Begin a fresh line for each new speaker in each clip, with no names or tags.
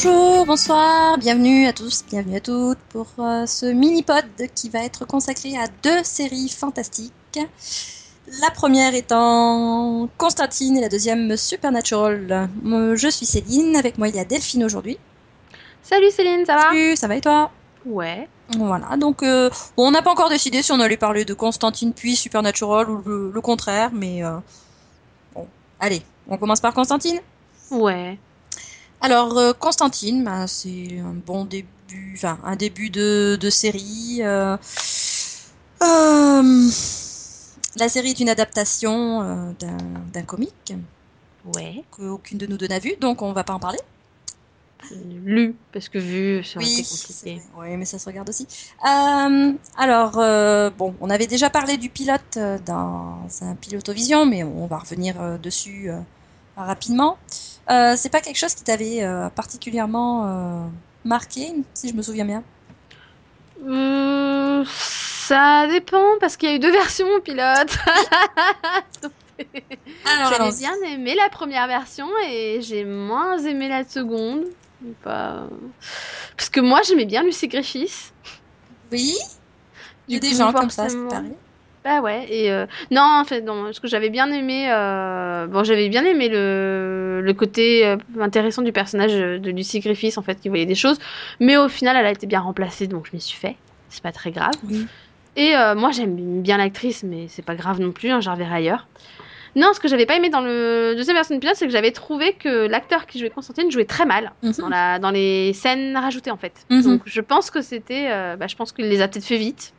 Bonjour, bonsoir, bienvenue à tous, bienvenue à toutes pour euh, ce mini-pod qui va être consacré à deux séries fantastiques. La première étant Constantine et la deuxième Supernatural. Euh, Je suis Céline, avec moi il y a Delphine aujourd'hui.
Salut Céline, ça va?
Salut, ça va et toi?
Ouais.
Voilà, donc euh, bon, on n'a pas encore décidé si on allait parler de Constantine puis Supernatural ou le, le contraire, mais euh, bon, allez, on commence par Constantine?
Ouais.
Alors, euh, Constantine, bah, c'est un bon début, enfin, un début de, de série. euh, euh, la série est une adaptation euh, d'un d'un comic
Ouais.
qu'aucune de nous deux n'a vu, donc on va pas en parler.
Lu, parce que vu, ça aurait été
c'est
compliqué.
Oui, mais ça se regarde aussi. Euh, alors, euh, bon, on avait déjà parlé du pilote dans un pilotovision, mais on va revenir euh, dessus euh, rapidement. Euh, c'est pas quelque chose qui t'avait euh, particulièrement euh, marqué, si je me souviens bien?
Euh, ça dépend, parce qu'il y a eu deux versions pilote.
Alors, allons-y.
bien aimé la première version et j'ai moins aimé la seconde. Pas... Parce que moi, j'aimais bien Lucy Griffiths.
Oui, il y a des gens comme ça, c'est pareil.
Bah ouais, et euh, non, en fait, non, ce que j'avais bien aimé, euh, bon, j'avais bien aimé le, le côté euh, intéressant du personnage de Lucy Griffiths, en fait, qui voyait des choses, mais au final, elle a été bien remplacée, donc je m'y suis fait, c'est pas très grave.
Oui.
Et moi, j'aime bien l'actrice, mais c'est pas grave non plus, hein, je la reverrai ailleurs. Non, ce que j'avais pas aimé dans le deuxième version de pilote, c'est que j'avais trouvé que l'acteur qui jouait Constantine jouait très mal
Mhm.
dans, la, dans les scènes rajoutées, en fait.
Mhm.
Donc je pense que c'était, bah, je pense qu'il les a peut-être fait vite.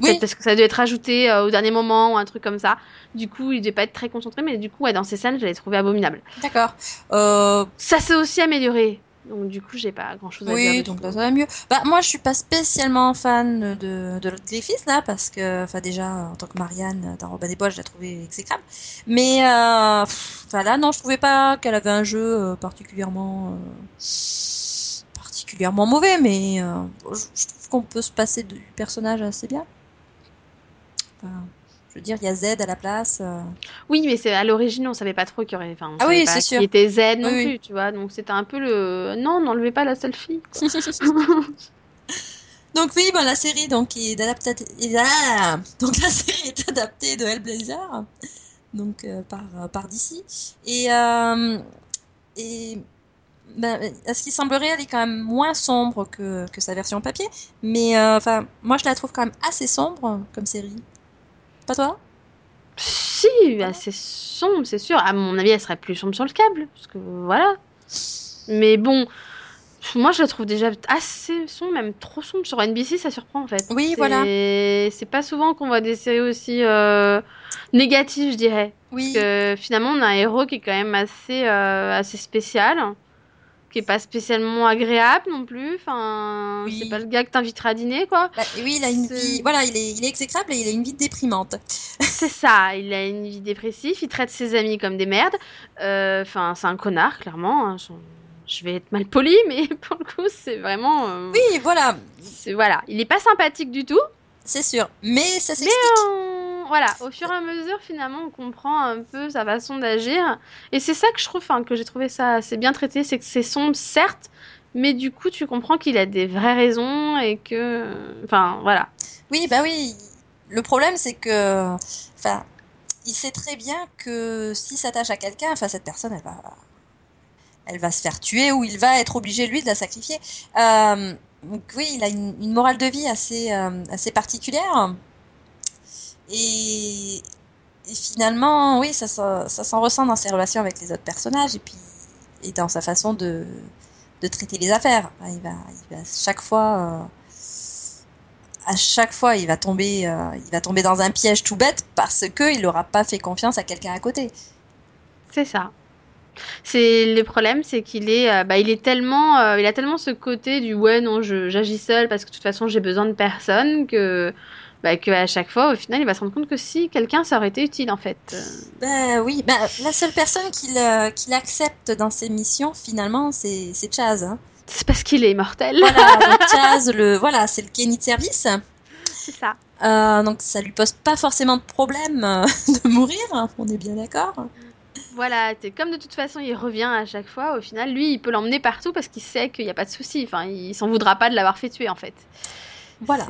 Oui,
parce que ça dû être rajouté euh, au dernier moment ou un truc comme ça. Du coup, il devait pas être très concentré, mais du coup, ouais, dans ces scènes, je l'ai trouvé abominable.
d'accord. Euh,
Ça s'est aussi amélioré. Donc, du coup, j'ai pas grand chose à dire.
Oui, donc ça va mieux. Bah moi je suis pas spécialement fan de, de l'autre Griffith là parce que enfin déjà en tant que Marianne dans Robin des Bois je la trouvais exécrable. Mais euh, enfin là non je trouvais pas qu'elle avait un jeu particulièrement euh, particulièrement mauvais mais euh, je trouve qu'on peut se passer du personnage assez bien. Enfin, je veux dire il y a Z à la place. euh.
Oui, mais c'est à l'origine, on savait pas trop qu'il y aurait. Enfin, on
Ah oui, c'est
qui
sûr.
était Z non
Oui,
plus,
oui.
tu vois. Donc, c'était un peu le. Non, n'enlevez pas la seule fille. quoi.
Donc oui, ben, la série donc est adaptée ah donc la série est adaptée de Hellblazer donc euh, par euh, par DC et euh, et ben, à ce qui semblerait elle est quand même moins sombre que que sa version papier mais euh, enfin moi je la trouve quand même assez sombre comme série. Pas toi?
Si, c'est sombre, c'est sûr. À mon avis, elle serait plus sombre sur le câble. Parce que voilà. Mais bon. Moi, je la trouve déjà assez sombre, même trop sombre. Sur NBC, ça surprend en fait.
Oui, voilà.
C'est pas souvent qu'on voit des séries aussi euh, négatives, je dirais.
Oui.
Parce que finalement, on a un héros qui est quand même assez, euh, assez spécial, qui est pas spécialement agréable non plus. Enfin,
Oui.
c'est pas le gars que t'inviteras à dîner, quoi.
Bah, oui, il a une vie voilà, il est il est exécrable et il a une vie déprimante.
c'est ça, il a une vie dépressive, il traite ses amis comme des merdes. Euh, Enfin, c'est un connard, clairement. hein. Je- vais être mal poli, mais pour le coup, c'est vraiment. euh,
Oui, voilà,
c'est- Voilà, il est pas sympathique du tout.
c'est sûr, mais ça s'explique.
Voilà, au fur et à mesure, finalement, on comprend un peu sa façon d'agir. Et c'est ça que je trouve, que j'ai trouvé ça assez bien traité, c'est que c'est sombre, certes, mais du coup, tu comprends qu'il a des vraies raisons et que, enfin, voilà.
Oui, bah oui. Le problème, c'est que, enfin, il sait très bien que s'il s'attache à quelqu'un, enfin, cette personne, elle va, elle va se faire tuer ou il va être obligé, lui, de la sacrifier. Euh, donc oui, il a une, une morale de vie assez, euh, assez particulière. Et, finalement, oui, ça, s'en- ressent dans ses relations avec les autres personnages et puis dans sa façon de, traiter les affaires. Il va, euh, à chaque fois, il va tomber, euh, il va tomber dans un piège tout bête parce que il n'aura pas fait confiance à quelqu'un à côté.
C'est ça. C'est le problème, c'est qu'il est, euh, bah, il est tellement, il a tellement ce côté du ouais non, j'agis seul parce que de toute façon j'ai besoin de personne que, bah, que à chaque fois au final il va se rendre compte que si quelqu'un ça aurait été utile en fait.
Ben oui, ben, la seule personne qu'il euh, qu'il accepte dans ses missions, finalement, c'est c'est Chaz. hein.
C'est parce qu'il est immortel.
Voilà, Chaz, le, voilà, c'est le Kenny de service.
C'est ça.
Euh, donc ça lui pose pas forcément de problème euh, de mourir, on est bien d'accord.
Voilà, comme de toute façon il revient à chaque fois, au final, lui, il peut l'emmener partout parce qu'il sait qu'il n'y a pas de souci. Enfin, il s'en voudra pas de l'avoir fait tuer en fait.
Voilà.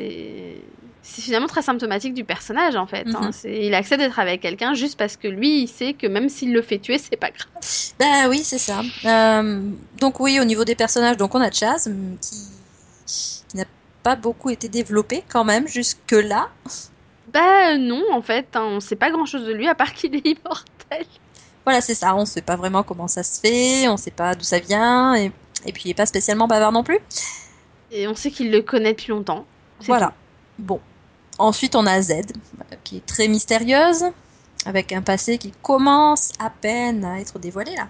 C'est finalement très symptomatique du personnage en fait. hein.
Mhm.
Il accepte d'être avec quelqu'un juste parce que lui, il sait que même s'il le fait tuer, c'est pas grave.
Bah oui, c'est ça. Euh, donc oui, au niveau des personnages, donc on a Chaz hum, qui, qui n'a pas beaucoup été développé quand même jusque là.
Bah non, en fait, hein, on sait pas grand chose de lui à part qu'il est immortel.
Voilà, c'est ça. On sait pas vraiment comment ça se fait, on sait pas d'où ça vient, et, et puis il est pas spécialement bavard non plus.
Et on sait qu'il le connaît depuis longtemps.
Voilà. Bon. Ensuite, on a Z, qui est très mystérieuse, avec un passé qui commence à peine à être dévoilé là.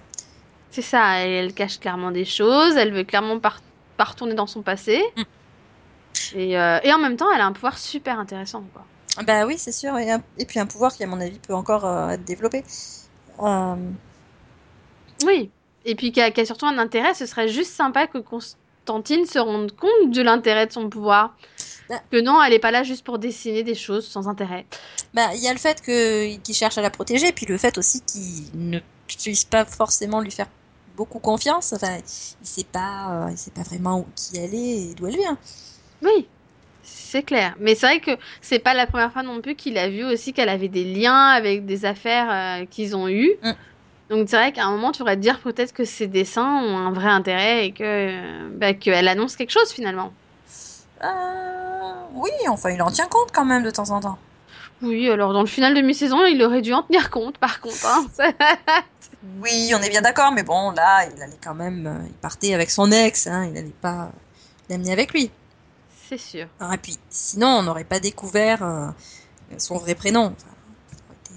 C'est ça, elle cache clairement des choses, elle veut clairement pas, pas retourner dans son passé.
Mm.
Et, euh, et en même temps, elle a un pouvoir super intéressant, quoi.
Bah oui, c'est sûr. Et, un- et puis un pouvoir qui, à mon avis, peut encore euh, être développé. Euh,
Oui. Et puis qui a, qui a surtout un intérêt, ce serait juste sympa que Constantine se rende compte de l'intérêt de son pouvoir.
Bah.
Que non, elle est pas là juste pour dessiner des choses sans intérêt.
Bah, il y a le fait que qu'il cherche à la protéger, puis le fait aussi qu'il ne puisse pas forcément lui faire beaucoup confiance. Enfin, il sait pas, euh, il sait pas vraiment où, qui elle est et d'où elle vient.
Oui, c'est clair. Mais c'est vrai que c'est pas la première fois non plus qu'il a vu aussi qu'elle avait des liens avec des affaires euh, qu'ils ont eues.
Mm.
Donc c'est vrai qu'à un moment, tu pourrais te dire peut-être que ces dessins ont un vrai intérêt et que bah, qu'elle annonce quelque chose finalement.
Euh, oui, enfin, il en tient compte quand même de temps en temps.
Oui, alors dans le final de mi-saison, il aurait dû en tenir compte par contre. hein.
Oui, on est bien d'accord, mais bon, là, il allait quand même, euh, il partait avec son ex, hein, il allait pas l'amener avec lui.
c'est sûr.
Ah, et puis, sinon, on n'aurait pas découvert euh, son vrai prénom. Enfin, ça aurait été,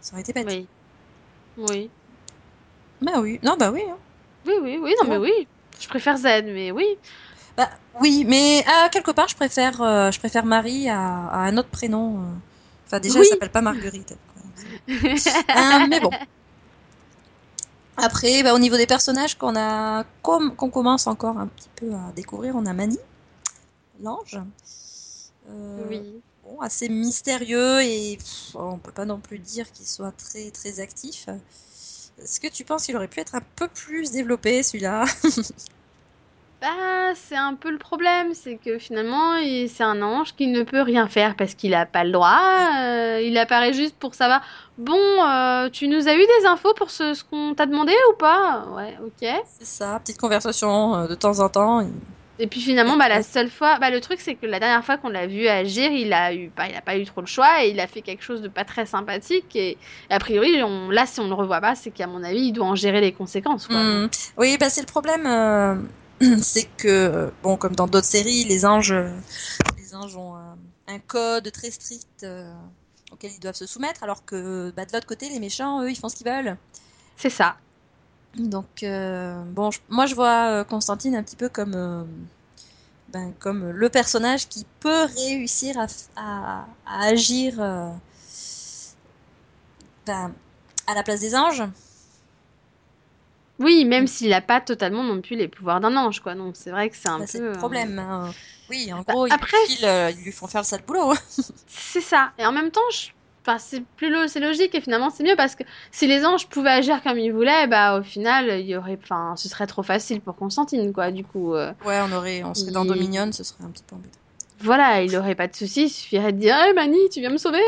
ça aurait été bête.
Oui. Oui.
Bah oui, non, bah oui. hein.
Oui, oui, oui, non mais oui. Je préfère Z, mais oui.
Bah oui, mais à quelque part, je préfère, euh, je préfère Marie à, à un autre prénom. euh. Enfin, déjà,
Oui.
elle s'appelle pas Marguerite. Euh, mais bon. Après, bah, au niveau des personnages qu'on a, qu'on commence encore un petit peu à découvrir, on a Mani, l'ange. Euh,
oui.
bon, assez mystérieux et pff, on peut pas non plus dire qu'il soit très très actif. Est-ce que tu penses qu'il aurait pu être un peu plus développé celui-là?
Bah, c'est un peu le problème, c'est que finalement, c'est un ange qui ne peut rien faire parce qu'il a pas le droit. euh, il apparaît juste pour savoir, bon, euh, tu nous as eu des infos pour ce, ce qu'on t'a demandé ou pas? Ouais, ok.
C'est ça, petite conversation euh, de temps en temps. et-
Et puis finalement, bah, la seule fois, bah, le truc, c'est que la dernière fois qu'on l'a vu agir, il a eu, bah, il a pas eu trop le choix et il a fait quelque chose de pas très sympathique. Et, a priori, on, là, si on le revoit pas, c'est qu'à mon avis, il doit en gérer les conséquences, quoi.
Hmm. Oui, bah c'est le problème, euh, c'est que bon, comme dans d'autres séries, les anges, les anges ont un, un code très strict euh, auquel ils doivent se soumettre, alors que bah, de l'autre côté, les méchants, eux, ils font ce qu'ils veulent.
C'est ça.
Donc euh, bon, je- moi je vois euh, Constantine un petit peu comme euh, ben, comme le personnage qui peut réussir à, à, à agir ben, à la place des anges.
Oui, même s'il a pas totalement non plus les pouvoirs d'un ange, quoi. Donc c'est vrai que c'est un
Bah,
peu.
c'est le
euh,
problème. hein. Oui, en
Bah,
gros, ils,
après-
euh, ils lui font faire le sale boulot.
C'est ça. Et en même temps, je- enfin, c'est plus c'est logique et finalement c'est mieux parce que si les anges pouvaient agir comme ils voulaient, bah au final, il y aurait, enfin, ce serait trop facile pour Constantine, quoi. Du coup, euh,
Ouais, on aurait, on serait dans Dominion, ce serait un petit peu embêtant.
Voilà, il aurait pas de souci. Il suffirait de dire, hey Mani, tu viens me sauver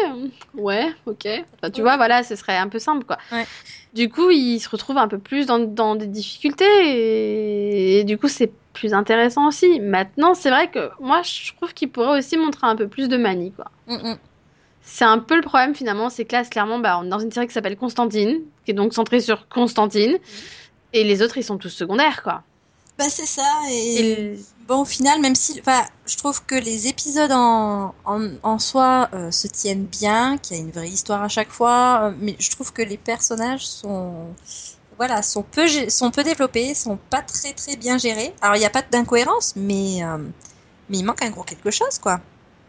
Ouais, ok. Enfin, tu vois, voilà, ce serait un peu simple, quoi.
Ouais.
Du coup, il se retrouve un peu plus dans, dans des difficultés et, et du coup, c'est plus intéressant aussi. Maintenant, c'est vrai que moi, je trouve qu'il pourrait aussi montrer un peu plus de manie, quoi.
Mm, mm.
C'est un peu le problème finalement, c'est que là, clairement, bah, on est dans une série qui s'appelle Constantine, qui est donc centrée sur Constantine, et les autres, ils sont tous secondaires, quoi.
Bah c'est ça. Et,
Et
bon, au final, même si, enfin, je trouve que les épisodes en, en, en soi euh, se tiennent bien, qu'il y a une vraie histoire à chaque fois, euh, mais je trouve que les personnages sont, voilà, sont peu, sont peu développés, sont pas très très bien gérés. Alors il n'y a pas d'incohérence, mais euh, mais il manque un gros quelque chose, quoi.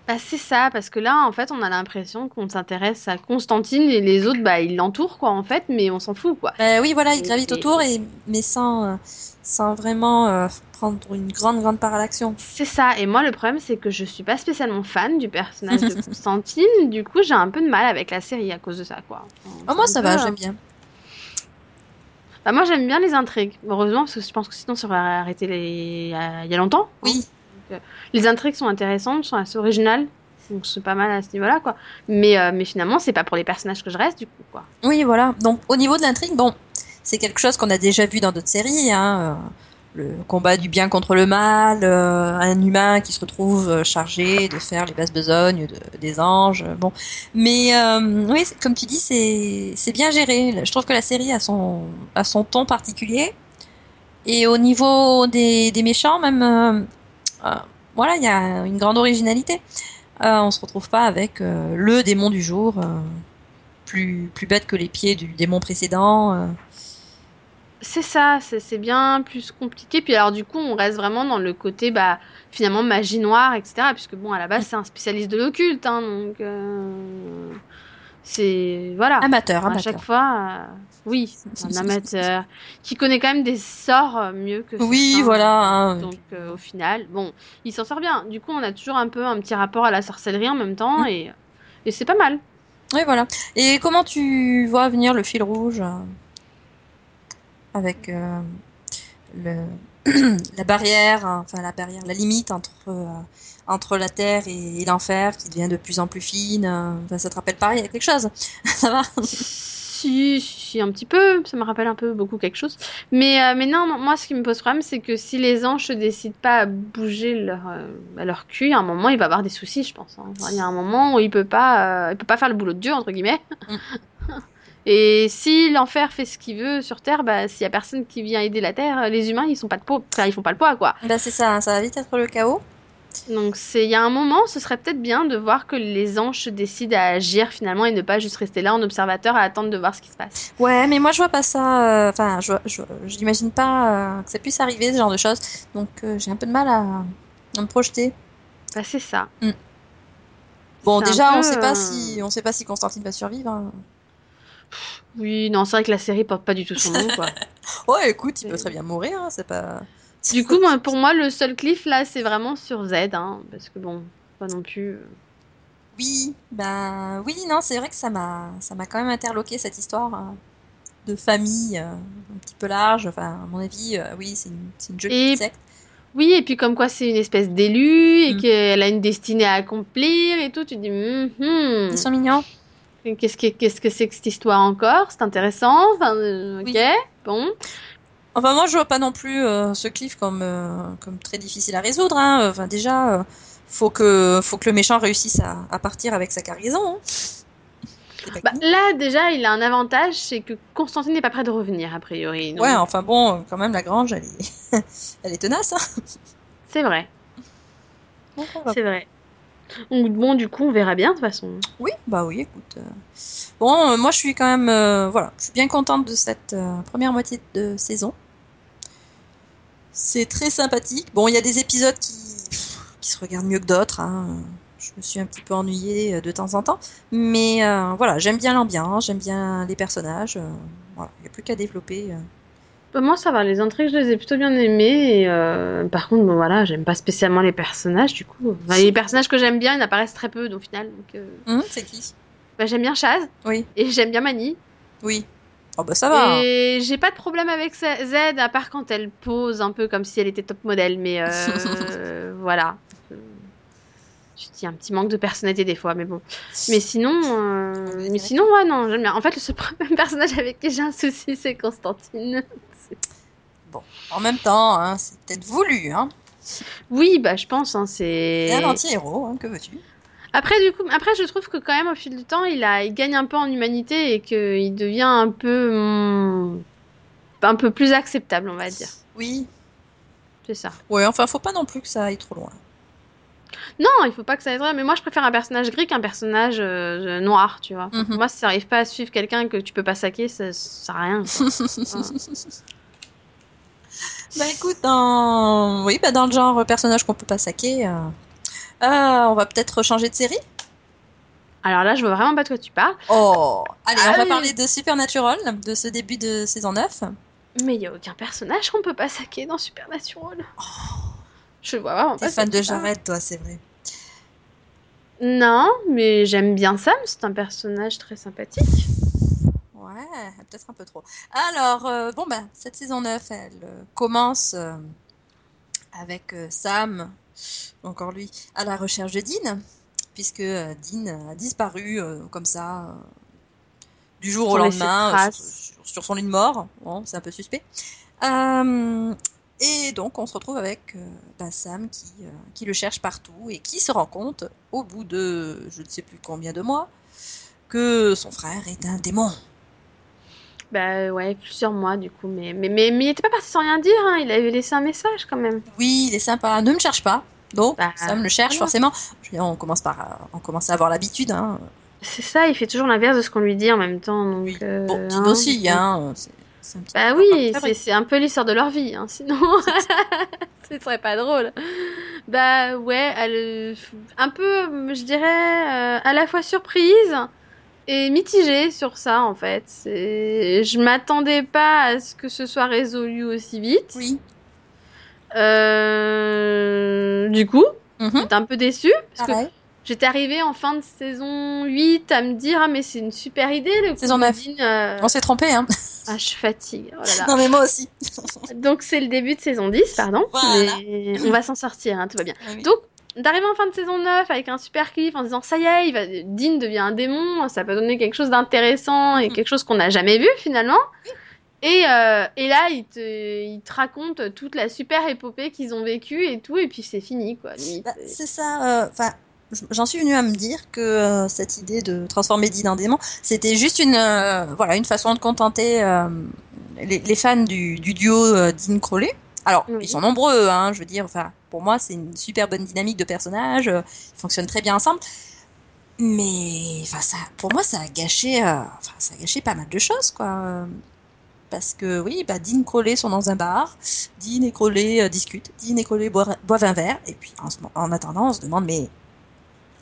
Bah, c'est ça, parce que là, en fait, on a l'impression qu'on s'intéresse à Constantine et les autres, bah, ils l'entourent, quoi, en fait, mais on s'en fout, quoi.
Bah oui, voilà, il
Et-
gravite
et-
autour, et, mais sans, euh, sans vraiment euh, prendre une grande, grande part à l'action.
C'est ça, et moi, le problème, c'est que je suis pas spécialement fan du personnage de Constantine, du coup, j'ai un peu de mal avec la série à cause de ça, quoi. Enfin,
Oh, moi, ça va, j'aime
euh,
bien.
Bah, moi, j'aime bien les intrigues. Heureusement, parce que je pense que sinon, ça aurait arrêté les... il y a longtemps. hein. Les intrigues sont intéressantes, sont assez originales. Donc, c'est pas mal à ce niveau-là, quoi. Mais, euh, mais finalement, c'est pas pour les personnages que je reste, du coup, quoi.
Oui, voilà. Donc, au niveau de l'intrigue, bon, c'est quelque chose qu'on a déjà vu dans d'autres séries. Hein, euh, le combat du bien contre le mal, euh, un humain qui se retrouve chargé de faire les basses besognes de, des anges. Bon, mais oui, comme tu dis, c'est c'est bien géré. Je trouve que la série a son a son ton particulier. Et au niveau des, des méchants, même, voilà, il y a une grande originalité. Euh, on se retrouve pas avec euh, le démon du jour, euh, plus plus bête que les pieds du démon précédent. euh.
C'est ça, c'est bien plus compliqué. Puis alors, du coup, on reste vraiment dans le côté, bah, finalement, magie noire, etc. Puisque, bon, à la base, c'est un spécialiste de l'occulte, hein, donc... euh, C'est... Voilà.
Amateur,
À
amateur.
chaque fois, euh, oui, un amateur qui connaît quand même des sorts euh, mieux que
Oui,
certains.
voilà. hein.
Donc euh, au final, bon, il s'en sort bien. Du coup, on a toujours un peu un petit rapport à la sorcellerie en même temps
Mm.
et, et c'est pas mal.
Oui, voilà. Et comment tu vois venir le fil rouge euh, avec euh, le la barrière, hein, enfin la barrière, la limite entre entre la terre et, et l'enfer qui devient de plus en plus fine. enfin, ça te rappelle pareil, il y a quelque chose? ça va?
Si, si, un petit peu, ça me rappelle un peu beaucoup quelque chose. Mais, euh, mais non, moi, ce qui me pose problème, c'est que si les anges ne décident pas à bouger leur, euh, bah, leur cul, à un moment, il va avoir des soucis, je pense. hein. Enfin, Il y a un moment où il peut pas, euh, il peut pas faire le boulot de Dieu, entre guillemets. Et si l'enfer fait ce qu'il veut sur Terre, bah, s'il y a personne qui vient aider la Terre, les humains, ils sont pas de enfin, ils font pas le poids, quoi.
Ben c'est ça, hein, ça va vite être le chaos.
Donc il y a un moment, ce serait peut-être bien de voir que les anges se décident à agir finalement et ne pas juste rester là en observateur à attendre de voir ce qui se passe.
Ouais, mais moi je vois pas ça. euh, Enfin, je, n'imagine pas euh, que ça puisse arriver ce genre de choses. Donc euh, j'ai un peu de mal à, à me projeter.
Bah c'est ça.
Bon,
C'est un
déjà,
peu,
on sait pas si on sait pas si Constantine va survivre. hein.
Oui, non, c'est vrai que la série porte pas du tout son nom quoi.
Ouais, écoute, il peut très bien mourir. hein, c'est pas.
Du coup, moi, pour moi, le seul cliff là, c'est vraiment sur Z, hein, parce que bon, pas non plus. euh,
Oui, ben oui, non, c'est vrai que ça m'a ça m'a quand même interloqué cette histoire hein, de famille euh, un petit peu large. Enfin, à mon avis, euh, oui, c'est une, c'est une jolie
Et-
secte.
Oui, et puis comme quoi c'est une espèce d'élu et
Mm.
qu'elle a une destinée à accomplir et tout, tu te dis, hum, hum,
Ils sont mignons.
qu'est-ce que qu'est-ce que c'est que cette histoire encore? C'est intéressant, enfin, euh, ok,
Oui.
bon.
Enfin, moi, je vois pas non plus euh, ce cliff comme, euh, comme très difficile à résoudre. Hein. Enfin, déjà, euh, faut que, faut que le méchant réussisse à, à partir avec sa cargaison. hein.
Bah, là, déjà, il a un avantage, c'est que Constantine n'est pas prêt de revenir, a priori. donc
Ouais, enfin bon, quand même, la grange, elle est, elle est tenace. Hein.
C'est vrai, c'est vrai. Donc, bon, du coup, on verra bien, de toute façon.
Oui, bah oui, écoute. euh, Bon, moi, je suis quand même, voilà, je suis bien contente de cette première moitié de saison. C'est très sympathique. Bon, il y a des épisodes qui, qui se regardent mieux que d'autres. hein. Je me suis un petit peu ennuyée euh, de temps en temps. Mais euh, voilà, j'aime bien l'ambiance, j'aime bien les personnages. euh, voilà, il n'y a plus qu'à développer. euh.
Bah, moi, ça va, les intrigues, je les ai plutôt bien aimées. Et, par contre, bon, voilà, j'aime pas spécialement les personnages, du coup. Enfin, les personnages que j'aime bien, ils apparaissent très peu, donc, au final. Donc,
Hum, c'est qui?
Bah, j'aime bien Chaz,
Oui,
et j'aime bien Mani.
oui. Oh bah ça va. hein.
Et j'ai pas de problème avec Z, à part quand elle pose un peu comme si elle était top modèle, mais euh, voilà. Je dis un petit manque de personnalité des fois, mais bon. Mais sinon, euh,
va
mais sinon, ouais, non, j'aime bien. En fait, le seul problème personnage avec qui j'ai un souci, c'est Constantine.
En même temps, hein, c'est peut-être voulu. Hein.
Oui, bah, je pense, hein, c'est.
C'est un anti-héros, hein, que veux-tu?
Après, du coup, après, je trouve que quand même, au fil du temps, il a, il gagne un peu en humanité et qu'il devient un peu, hum, un peu plus acceptable, on va dire.
Oui.
C'est ça.
Ouais, enfin, faut pas non plus que ça aille trop loin.
Non, il faut pas que ça aide, mais moi je préfère un personnage gris qu'un personnage euh, noir, tu vois.
Mhm.
Moi, si ça arrive pas à suivre quelqu'un que tu peux pas saquer, ça, ça sert à rien.
Bah écoute, dans... Oui, bah dans le genre personnage qu'on peut pas saquer, euh, euh, on va peut-être changer de série?
Alors là, je vois vraiment pas de quoi tu parles,
Oh Allez,
Ah
on va
oui.
parler de Supernatural, de ce début de saison 9.
mais il y a aucun personnage qu'on peut pas saquer dans Supernatural. Je vois vraiment
T'es
pas.
fan
ce
de. Jared, toi, c'est vrai.
Non, mais j'aime bien Sam, c'est un personnage très sympathique.
Ouais, peut-être un peu trop. Alors, euh, bon, ben, cette saison 9, elle euh, commence euh, avec Sam, encore lui, à la recherche de Dean, puisque euh, Dean a disparu euh, comme ça, euh, du jour au lendemain, sur, son lit de mort. Bon, c'est un peu suspect. Et donc, on se retrouve avec ben, Sam qui, qui le cherche partout et qui se rend compte, au bout de je ne sais plus combien de mois, que son frère est un démon.
Bah ouais, plusieurs mois du coup, mais mais mais, mais il était pas parti sans rien dire, hein. Il avait laissé un message quand même.
Oui, il est sympa. Ne me cherche pas. Donc,
Bah,
Sam le cherche forcément. Je veux dire, on commence par, euh, on commence à avoir l'habitude. Hein.
C'est ça, il fait toujours l'inverse de ce qu'on lui dit en même temps, donc.
Oui.
euh,
Bon,
hein,
aussi, hein. C'est, c'est un petit
Bah oui, c'est un peu l'histoire de leur vie, hein, sinon ce serait pas drôle. Bah ouais, elle, un peu, je dirais, euh, à la fois surprise et mitigée sur ça en fait. Je m'attendais pas à ce que ce soit résolu aussi vite.
Oui.
Euh, du coup,
Mhm.
j'étais un peu déçue parce que j'étais arrivée en fin de saison 8 à me dire ah mais c'est une super idée le
Saison
de
9.
Dean, euh,
On s'est trompé, hein.
Ah, je fatigue. Oh là là.
Non, mais moi aussi.
Donc c'est le début de saison 10, pardon.
Voilà.
Mais on va s'en sortir, hein, tout va bien.
Oui.
Donc, d'arriver en fin de saison 9 avec un super cliff en disant ça y est, il va... Dean devient un démon, ça peut donner quelque chose d'intéressant et
Mhm.
quelque chose qu'on n'a jamais vu finalement. Et, euh, et là, il te, il te raconte toute la super épopée qu'ils ont vécue et tout, et puis c'est fini, quoi.
Bah, c'est ça. euh, Enfin, j'en suis venue à me dire que euh, cette idée de transformer Dean en démon, c'était juste une, voilà, une façon de contenter les, les fans du, du duo Dean Crowley. Alors,
Oui.
ils sont nombreux, hein, je veux dire. Enfin, pour moi, c'est une super bonne dynamique de personnages. euh, ils fonctionnent très bien ensemble. Mais, enfin, ça, pour moi, ça a gâché, euh, enfin, ça a gâché pas mal de choses, quoi. Parce que oui, bah, Dean et Crowley sont dans un bar, Dean et Crowley euh, discutent, Dean et Crowley boivent, boivent un verre, et puis en, ce mo- en attendant, on se demande, mais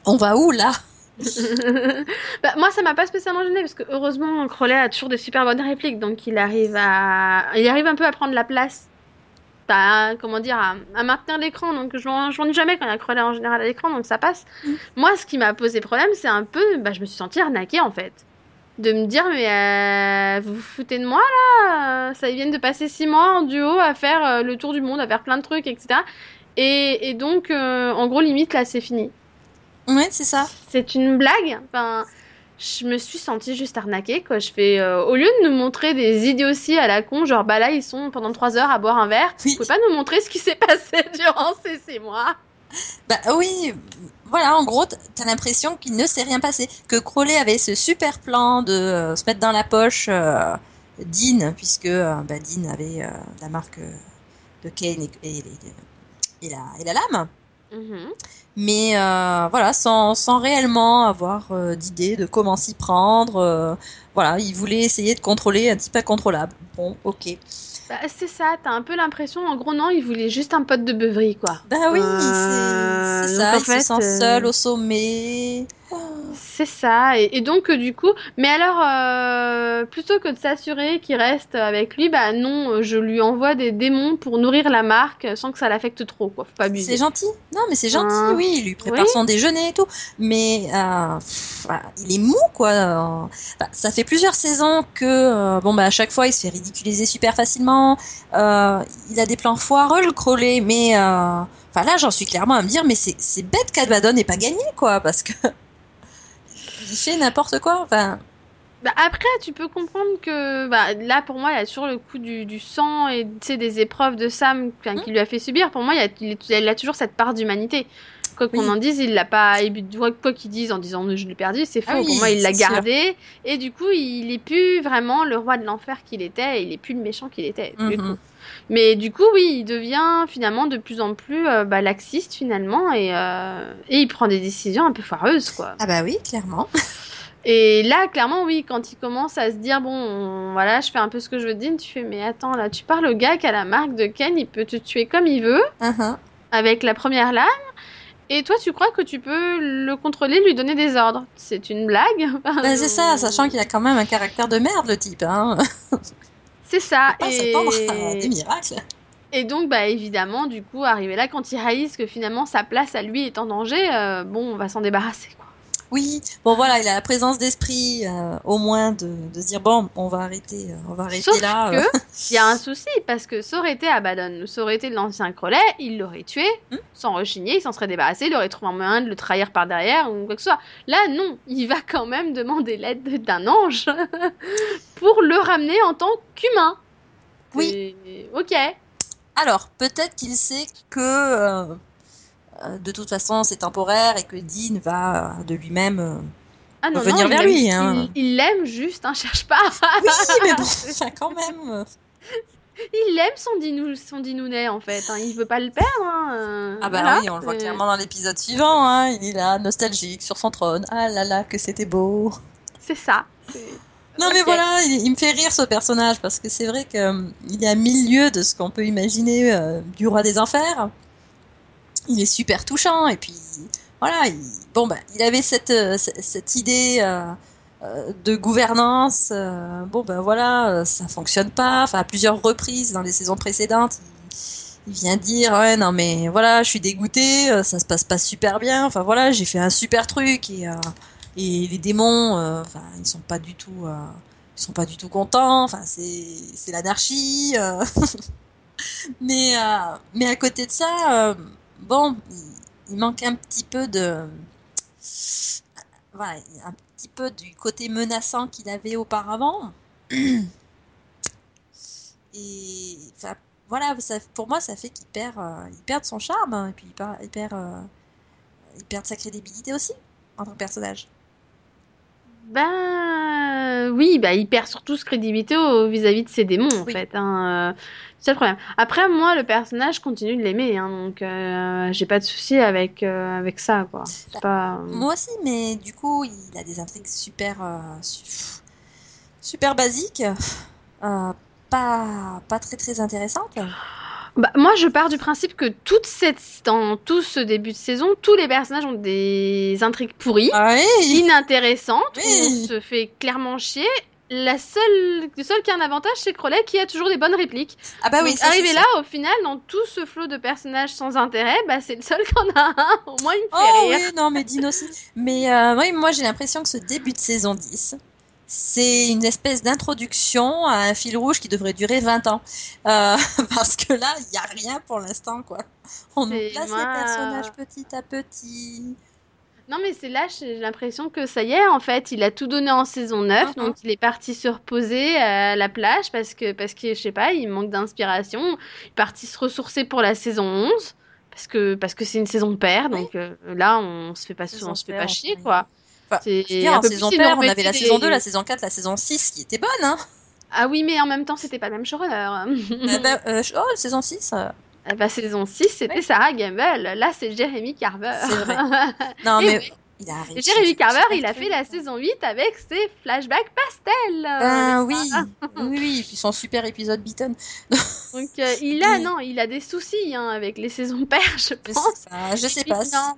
on va où là?
Bah, moi, ça m'a pas spécialement gêné parce que heureusement, Crowley a toujours des super bonnes répliques, donc il arrive à, il arrive un peu à prendre la place. Bah, comment dire, à, à maintenir l'écran. Donc je m'en- je m'ennuie jamais quand il y a Crowley en général à l'écran, donc ça passe.
Mm.
Moi, ce qui m'a posé problème, c'est un peu, bah, je me suis sentie arnaquée en fait. De me dire, mais euh, vous vous foutez de moi là? Ça, ils viennent de passer six mois en duo à faire euh, le tour du monde, à faire plein de trucs, etc. Et, et donc, euh, en gros, limite, là, c'est fini
Ouais, c'est ça.
c'est une blague. Enfin, je me suis sentie juste arnaquée, quoi. Je fais, euh, au lieu de nous montrer des idioties à la con, genre, bah là, ils sont pendant trois heures à boire un verre,
Oui.
vous pouvez pas nous montrer ce qui s'est passé durant ces six mois?
Bah oui, voilà, en gros, t'as l'impression qu'il ne s'est rien passé. Que Crowley avait ce super plan de euh, se mettre dans la poche euh, Dean, puisque bah, Dean avait la marque de Kane et, et, et- et la, lame.
Mhm.
Mais euh, voilà, sans, sans réellement avoir euh, d'idée de comment s'y prendre. euh, voilà, il voulait essayer de contrôler un type incontrôlable. Bon, ok.
Bah, c'est ça, t'as un peu l'impression, en gros, non, ils voulaient juste un pote de beuverie, quoi.
Bah oui,
Euh,
c'est ça,
en
il
fait,
se sent
euh,
seul au sommet.
C'est ça, et, et donc euh, du coup, mais alors euh, plutôt que de s'assurer qu'il reste avec lui, bah non, euh, je lui envoie des démons pour nourrir la marque sans que ça l'affecte trop, quoi. Faut pas abuser.
C'est gentil. Non, mais c'est gentil,
Hein.
oui. Il lui prépare
Oui.
son déjeuner et tout. Mais euh, pff, il est mou, quoi. Bah, ça fait plusieurs saisons que, euh, bon, bah, à chaque fois, il se fait ridiculiser super facilement. Euh, il a des plans foireux, le Crowley. Mais, euh, enfin, là, j'en suis clairement à me dire, mais c'est bête qu'Abaddon n'ait pas gagné, quoi. Parce que n'importe quoi. Enfin,
Bah, après, tu peux comprendre que bah, là, pour moi, il y a toujours le coup du, du sang et des épreuves de Sam
Mmh.
qui lui a fait subir. Pour moi, il, y il a toujours cette part d'humanité. Quoi qu'on
Oui.
en dise, il l'a pas. Quoi qu'ils disent en disant je l'ai perdu, c'est faux.
Ah oui,
pour moi, il l'a gardé. Et du coup, il est plus vraiment le roi de l'enfer qu'il était. Il est plus le méchant qu'il était. du
Mhm.
coup. Mais du coup, oui, il devient finalement de plus en plus euh, bah, laxiste finalement. Et, euh, et il prend des décisions un peu foireuses, quoi.
ah bah oui, clairement.
Et là, clairement, oui, quand il commence à se dire, bon, on- voilà, je fais un peu ce que je veux dire, tu fais, mais attends, là, tu parles au gars qui a la marque de Ken, il peut te tuer comme il veut,
Uh-huh.
avec la première lame, et toi, tu crois que tu peux le contrôler, lui donner des ordres? C'est une blague?
C'est ça, sachant qu'il a quand même un caractère de merde, le type. Hein.
C'est ça,
Pas s'attendre à des
et...
miracles.
et donc, bah, évidemment, du coup, arrivé là, quand il réalise que finalement sa place à lui est en danger, euh, bon, on va s'en débarrasser.
Oui, bon voilà, il a la présence d'esprit euh, au moins de, de se dire bon, on va arrêter, euh, on va arrêter
Sauf
là. euh.
il y a un souci parce que ça aurait été Abaddon, ça aurait été l'ancien Crowley, il l'aurait tué
Hmm.
sans rechigner, il s'en serait débarrassé, il aurait trouvé un moyen de le trahir par derrière ou quoi que ce soit. Là, non, il va quand même demander l'aide d'un ange pour le ramener en tant qu'humain.
Oui.
Ok.
Alors peut-être qu'il sait que euh, de toute façon c'est temporaire et que Dean va euh, de lui-même. euh,
Ah non, non,
vers lui,
aime-
hein.
Il l'aime juste, hein, cherche pas.
Oui, mais bon, quand même. euh.
Il aime son, dinou, son dinounet en fait, hein. il veut pas le perdre. hein, euh,
Ah bah
voilà.
oui, on le voit
Euh,
clairement dans l'épisode suivant. Hein, il est là, nostalgique sur son trône. Ah là là, que c'était beau.
C'est ça.
Non mais voilà, il, il me fait rire ce personnage parce que c'est vrai qu'il est à milieu de ce qu'on peut imaginer euh, du roi des enfers. Il est super touchant et puis voilà, il, bon bah il avait cette euh, cette idée euh, euh, de gouvernance. euh, bon ben voilà, euh, ça fonctionne pas. Enfin à plusieurs reprises dans les saisons précédentes, il, vient dire ouais non mais voilà, je suis dégoûté, ça se passe pas super bien. Enfin voilà, j'ai fait un super truc et euh, et les démons, enfin, ils sont pas du tout, ils sont pas du tout contents. Enfin, c'est, c'est l'anarchie. mais, mais à côté de ça, bon, il, il manque un petit peu de, voilà, un petit peu du côté menaçant qu'il avait auparavant. Et, enfin, voilà, ça, pour moi, ça fait qu'il perd, euh, il perd son charme, hein, et puis il perd, il perd, euh, il perd sa crédibilité aussi en tant que personnage.
Ben oui, bah il perd surtout ce crédibilité vis-à-vis de ses démons en
Oui.
fait. Hein. euh, C'est le problème. Après moi le personnage continue de l'aimer, hein, donc euh, j'ai pas de souci avec euh, avec ça quoi. C'est pas. euh,
Moi aussi, mais du coup, il a des intrigues super, euh, su- super basiques, euh, pas, pas très très intéressantes.
Bah, moi je pars du principe que toute cette dans tout ce début de saison, tous les personnages ont des intrigues pourries,
Ah oui,
inintéressantes,
Oui.
on se fait clairement chier. La seule, le seul qui a un avantage, c'est Crowley qui a toujours des bonnes répliques.
ah bah oui,
Donc,
ça, c'est
arrivé
sûr.
là, au final, dans tout ce flot de personnages sans intérêt, bah, c'est le seul qu'on a un. Au moins, il me fait
Oh
rire.
oui, non, mais Dean aussi. Mais euh, oui, moi j'ai l'impression que ce début de saison 10, c'est une espèce d'introduction à un fil rouge qui devrait durer 20 ans. Euh, parce que là, il n'y a rien pour l'instant, quoi. On nous place
moi-
les personnages petit à petit.
Non, mais c'est là, j'ai l'impression que ça y est, en fait, il a tout donné en saison 9,
Mhm.
donc il est parti se reposer à la plage parce que, parce que je sais pas, il manque d'inspiration. Il est parti se ressourcer pour la saison 11 parce que parce que c'est une saison paire,
Oui.
donc euh, là, on se fait pas, on se fait pas chier, quoi.
Enfin,
C'est
Je veux dire,
un
en
peu
saison
plus, non,
on
mais
avait la saison
les-
2, la saison 4, la saison 6 qui était bonne, hein.
Ah oui, mais en même temps, c'était pas le même showrunner.
Eh ben, euh, oh, saison 6, euh,
Eh ben, saison 6, c'était
Ouais.
Sarah Gamble. Là, c'est Jeremy Carver.
C'est vrai. non mais
oui.
il a réussi.
Et Jeremy Carver, il a fait la saison 8 avec ses flashbacks pastels.
Ben oui, oui, oui, puis son super épisode Beaton.
Donc, euh, il a,
Oui.
non, il a des soucis hein, avec les saisons paires, je pense.
pas, je sais pas.
non.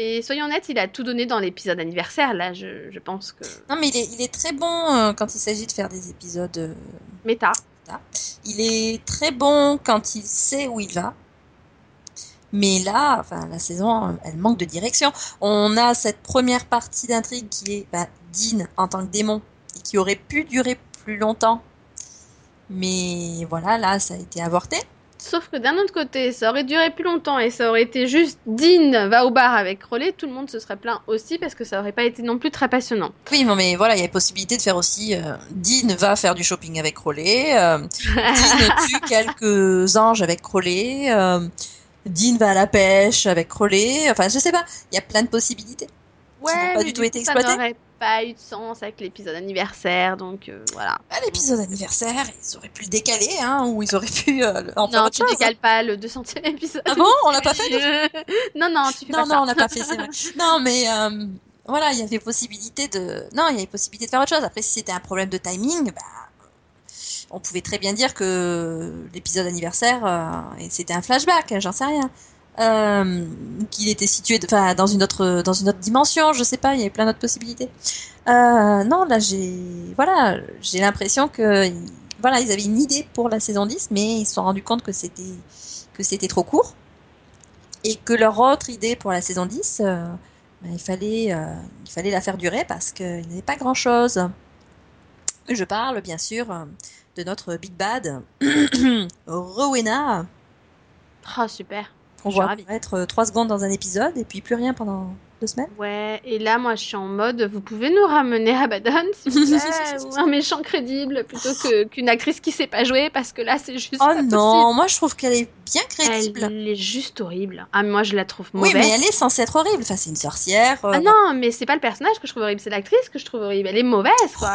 Et soyons honnêtes, il a tout donné dans l'épisode anniversaire. Là, je, je pense que.
Non, mais il est, il est très bon euh, quand il s'agit de faire des épisodes. euh,
Méta.
Il est très bon quand il sait où il va. Mais là, enfin, la saison, elle manque de direction. On a cette première partie d'intrigue qui est bah, Dean en tant que démon et qui aurait pu durer plus longtemps. Mais voilà, là, ça a été avorté.
Sauf que d'un autre côté, ça aurait duré plus longtemps et ça aurait été juste Dean va au bar avec Crowley, tout le monde se serait plaint aussi parce que ça aurait pas été non plus très passionnant.
Oui, non, mais voilà, il y a possibilité de faire aussi. Euh, Dean va faire du shopping avec Crowley. Euh, Dean tue quelques anges avec Crowley. Euh, Dean va à la pêche avec Crowley. Enfin, je sais pas. Il y a plein de possibilités.
Ouais,
n'ont pas
mais
du tout été
n'aurait pas eu de sens avec l'épisode anniversaire, donc euh, voilà.
À l'épisode anniversaire, ils auraient pu le décaler, hein, ou ils auraient pu euh, en faire
Non,
autre
tu
chose.
décales pas le 200e épisode.
Ah bon On l'a pas fait
Non, non, tu fais
Non,
pas
non, on
ça.
l'a pas fait, c'est vrai. Non, mais euh, voilà, il y avait possibilité de. Non, il y avait possibilité de faire autre chose. Après, si c'était un problème de timing, bah, on pouvait très bien dire que l'épisode anniversaire, euh, et c'était un flashback, j'en sais rien. Euh, qu'il était situé enfin dans une autre dans une autre dimension je sais pas il y avait plein d'autres possibilités euh, non là j'ai voilà j'ai l'impression que voilà ils avaient une idée pour la saison 10 mais ils se sont rendus compte que c'était que c'était trop court et que leur autre idée pour la saison 10 euh, ben, il, fallait, euh, il fallait la faire durer parce qu'il n'y avait pas grand-chose. Je parle bien sûr de notre Big Bad, Rowena,
Oh, super. Suis
voit apparaître 3 secondes dans un épisode et puis plus rien pendant deux semaines?
Ouais, et là, moi, je suis en mode, vous pouvez nous ramener Abaddon, s'il vous plaît, ou un méchant crédible, plutôt que qu'une actrice qui sait pas jouer, parce que là, c'est juste
Oh
pas
non, moi je trouve qu'elle est bien crédible.
Elle est juste horrible. Ah, moi, je la trouve
Oui,
mauvaise.
mais elle est censée être horrible. Enfin, c'est une sorcière. euh,
Ah non, mais c'est pas le personnage que je trouve horrible, c'est l'actrice que je trouve horrible. Elle est mauvaise, quoi.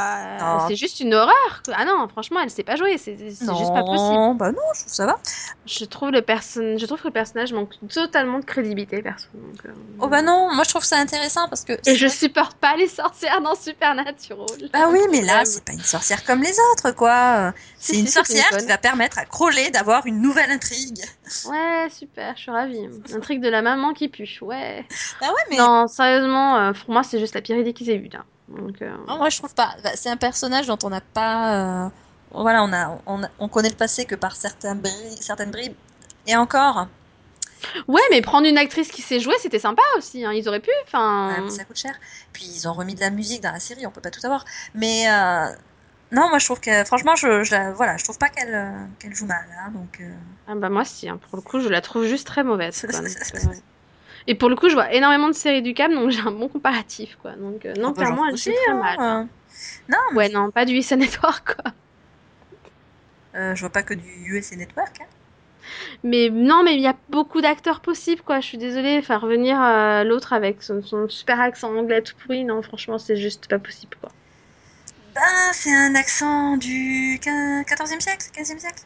C'est juste une horreur. Ah non, franchement, elle sait pas jouer, c'est c'est juste pas possible.
Bah non, je trouve ça va.
Je trouve le perso- je trouve que le personnage manque totalement de crédibilité, perso. donc, euh,
Oh bah non, moi je trouve ça intéressant parce que.
Et je supporte pas les sorcières dans Supernatural.
Bah oui, mais là, c'est pas une sorcière comme les autres, quoi. C'est une sorcière qui va permettre à Crowley d'avoir une nouvelle intrigue.
Ouais, super, je suis ravie. Un truc de la maman qui pue, ouais.
Bah ouais, mais.
Non, sérieusement, euh, pour moi, c'est juste la pire idée qu'ils aient eue, là. Donc, euh,
Non, moi je trouve pas. Bah, c'est un personnage dont on n'a pas. euh, Voilà, on, a, on, a- on connaît le passé que par certains bri- certaines bribes. Et encore,
Ouais, mais prendre une actrice qui sait jouer, c'était sympa aussi. Hein. Ils auraient pu, enfin...
ah, ça coûte cher. Puis ils ont remis de la musique dans la série, on peut pas tout avoir. Mais euh, non, moi je trouve que franchement, je, je voilà, je trouve pas qu'elle euh, qu'elle joue mal. hein, donc, euh,
Ah bah moi, si. hein. Pour le coup, je la trouve juste très mauvaise. Quoi. Donc, Et pour le coup, je vois énormément de séries du câble, donc j'ai un bon comparatif, quoi. Donc, non,
oh, bah,
clairement, elle
fous
joue
aussi,
très mal.
Non, mais
Ouais, non, pas du USA Network, quoi.
je vois pas que du USA Network. hein.
Mais non, mais il y a beaucoup d'acteurs possibles, quoi. Je suis désolée, faire revenir euh, l'autre avec son, son super accent anglais tout pourri, non, franchement, c'est juste pas possible, quoi.
Ben, c'est un accent du 14e siècle, 15e siècle.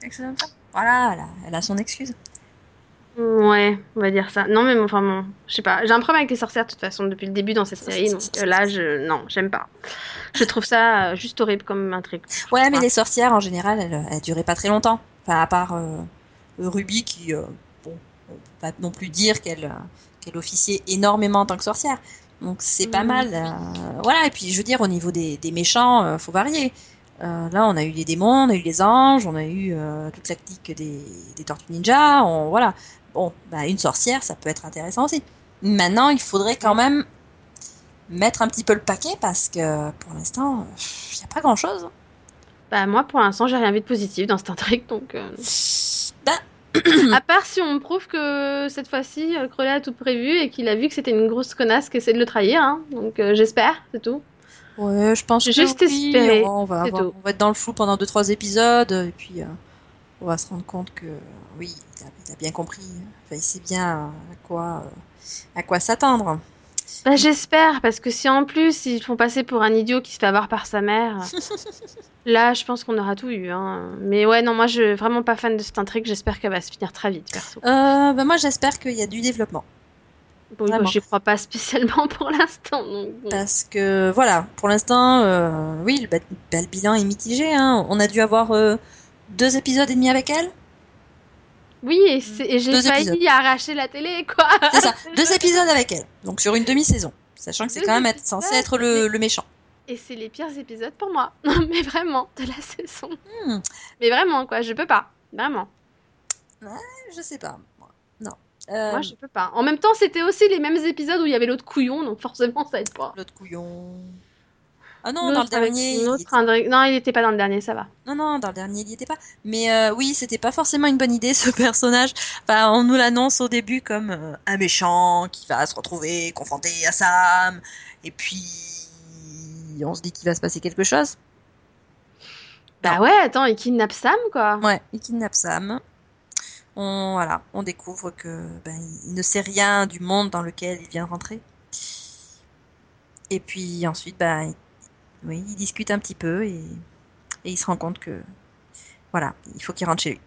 Quelque chose comme ça. Voilà, elle a, elle a son excuse.
Ouais, on va dire ça. Non, mais enfin bon, je sais pas. J'ai un problème avec les sorcières de toute façon depuis le début dans cette série, donc euh, là, je non, j'aime pas. Je trouve ça euh, juste horrible comme intrigue.
Ouais, mais les sorcières, en général, elles, elles duraient pas très longtemps. Enfin, à part euh, Ruby, qui, euh, bon, on peut pas non plus dire qu'elle euh, qu'elle officiait énormément en tant que sorcière. Donc c'est pas
Mhm.
mal. euh, voilà, et puis je veux dire, au niveau des, des méchants, euh, faut varier. Euh, là, on a eu les démons, on a eu les anges, on a eu toute la clique des, des Tortues Ninja. On, voilà. Bon, bah, une sorcière, ça peut être intéressant aussi. Maintenant, il faudrait quand même mettre un petit peu le paquet parce que pour l'instant, il n'y a pas grand chose.
Bah moi, pour l'instant, j'ai rien vu de positif dans cette intrigue, donc. euh,
Bah,
À part si on me prouve que cette fois-ci, euh, Crowley a tout prévu et qu'il a vu que c'était une grosse connasse qui essaie de le trahir, hein. Donc euh, j'espère, c'est tout.
Ouais, je pense que
juste
oui,
espéré,
On va,
c'est
avoir-
tout.
on va être dans le flou pendant 2-3 épisodes, et puis euh, on va se rendre compte que oui, il a, il a bien compris. Enfin, il sait bien à quoi, à quoi s'attendre.
Bah j'espère, parce que si en plus ils font passer pour un idiot qui se fait avoir par sa mère, là je pense qu'on aura tout eu. Hein. Mais ouais, non, moi je suis vraiment pas fan de cette intrigue, j'espère qu'elle va se finir très vite, perso.
Euh, bah, moi, j'espère qu'il y a du développement.
Bon,
Vraiment.
j'y crois pas spécialement pour l'instant, donc.
Parce que, voilà, pour l'instant, euh, oui, bah, le bilan est mitigé. Hein. On a dû avoir euh, deux épisodes et demi avec elle.
Oui, et, j'ai failli
épisodes.
arracher la télé, quoi.
C'est ça, deux épisodes avec elle. Donc sur une demi-saison. Sachant que c'est quand même être- censé être le, le méchant.
Et c'est les pires épisodes pour moi. Non, mais vraiment, de la saison.
Hmm.
Mais vraiment, quoi, je peux pas. Vraiment.
Je sais pas. moi. Non. Euh,
Moi, je peux pas. En même temps, c'était aussi les mêmes épisodes où il y avait l'autre couillon, donc forcément, ça aide pas.
L'autre couillon. Ah non, dans le dernier.
une
il était-
Non, il était pas dans le dernier, ça va.
Non, non, dans le dernier, il y était pas. Mais euh, oui, c'était pas forcément une bonne idée, ce personnage. Enfin, on nous l'annonce au début comme euh, un méchant qui va se retrouver confronté à Sam. Et puis, on se dit qu'il va se passer quelque chose.
Bah
Non.
ouais, attends, il kidnappe Sam, quoi.
Ouais, il kidnappe Sam. On, voilà, on découvre que ben, il ne sait rien du monde dans lequel il vient de rentrer. Et puis ensuite, ben, il, oui, il discute un petit peu et, et il se rend compte que voilà, il faut qu'il rentre chez lui.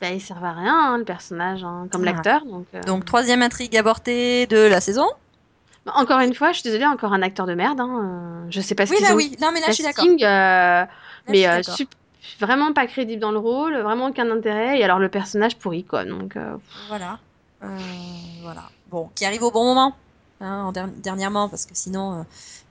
Bah, il sert à rien, hein, le personnage, hein, comme
Ah.
l'acteur. Donc, euh,
Donc troisième intrigue avortée de la saison.
bah, encore une fois, je suis désolée, encore un acteur de merde. Hein. euh, Je sais pas ce
Oui,
qu'ils
là
ont
oui, non mais là je suis d'accord.
euh,
Là, je
mais
suis
euh, sup- vraiment pas crédible dans le rôle, vraiment aucun intérêt. Et alors le personnage pourri, quoi. Donc,
Voilà, voilà. Bon, qui arrive au bon moment. Hein, en der- dernièrement, parce que sinon, euh,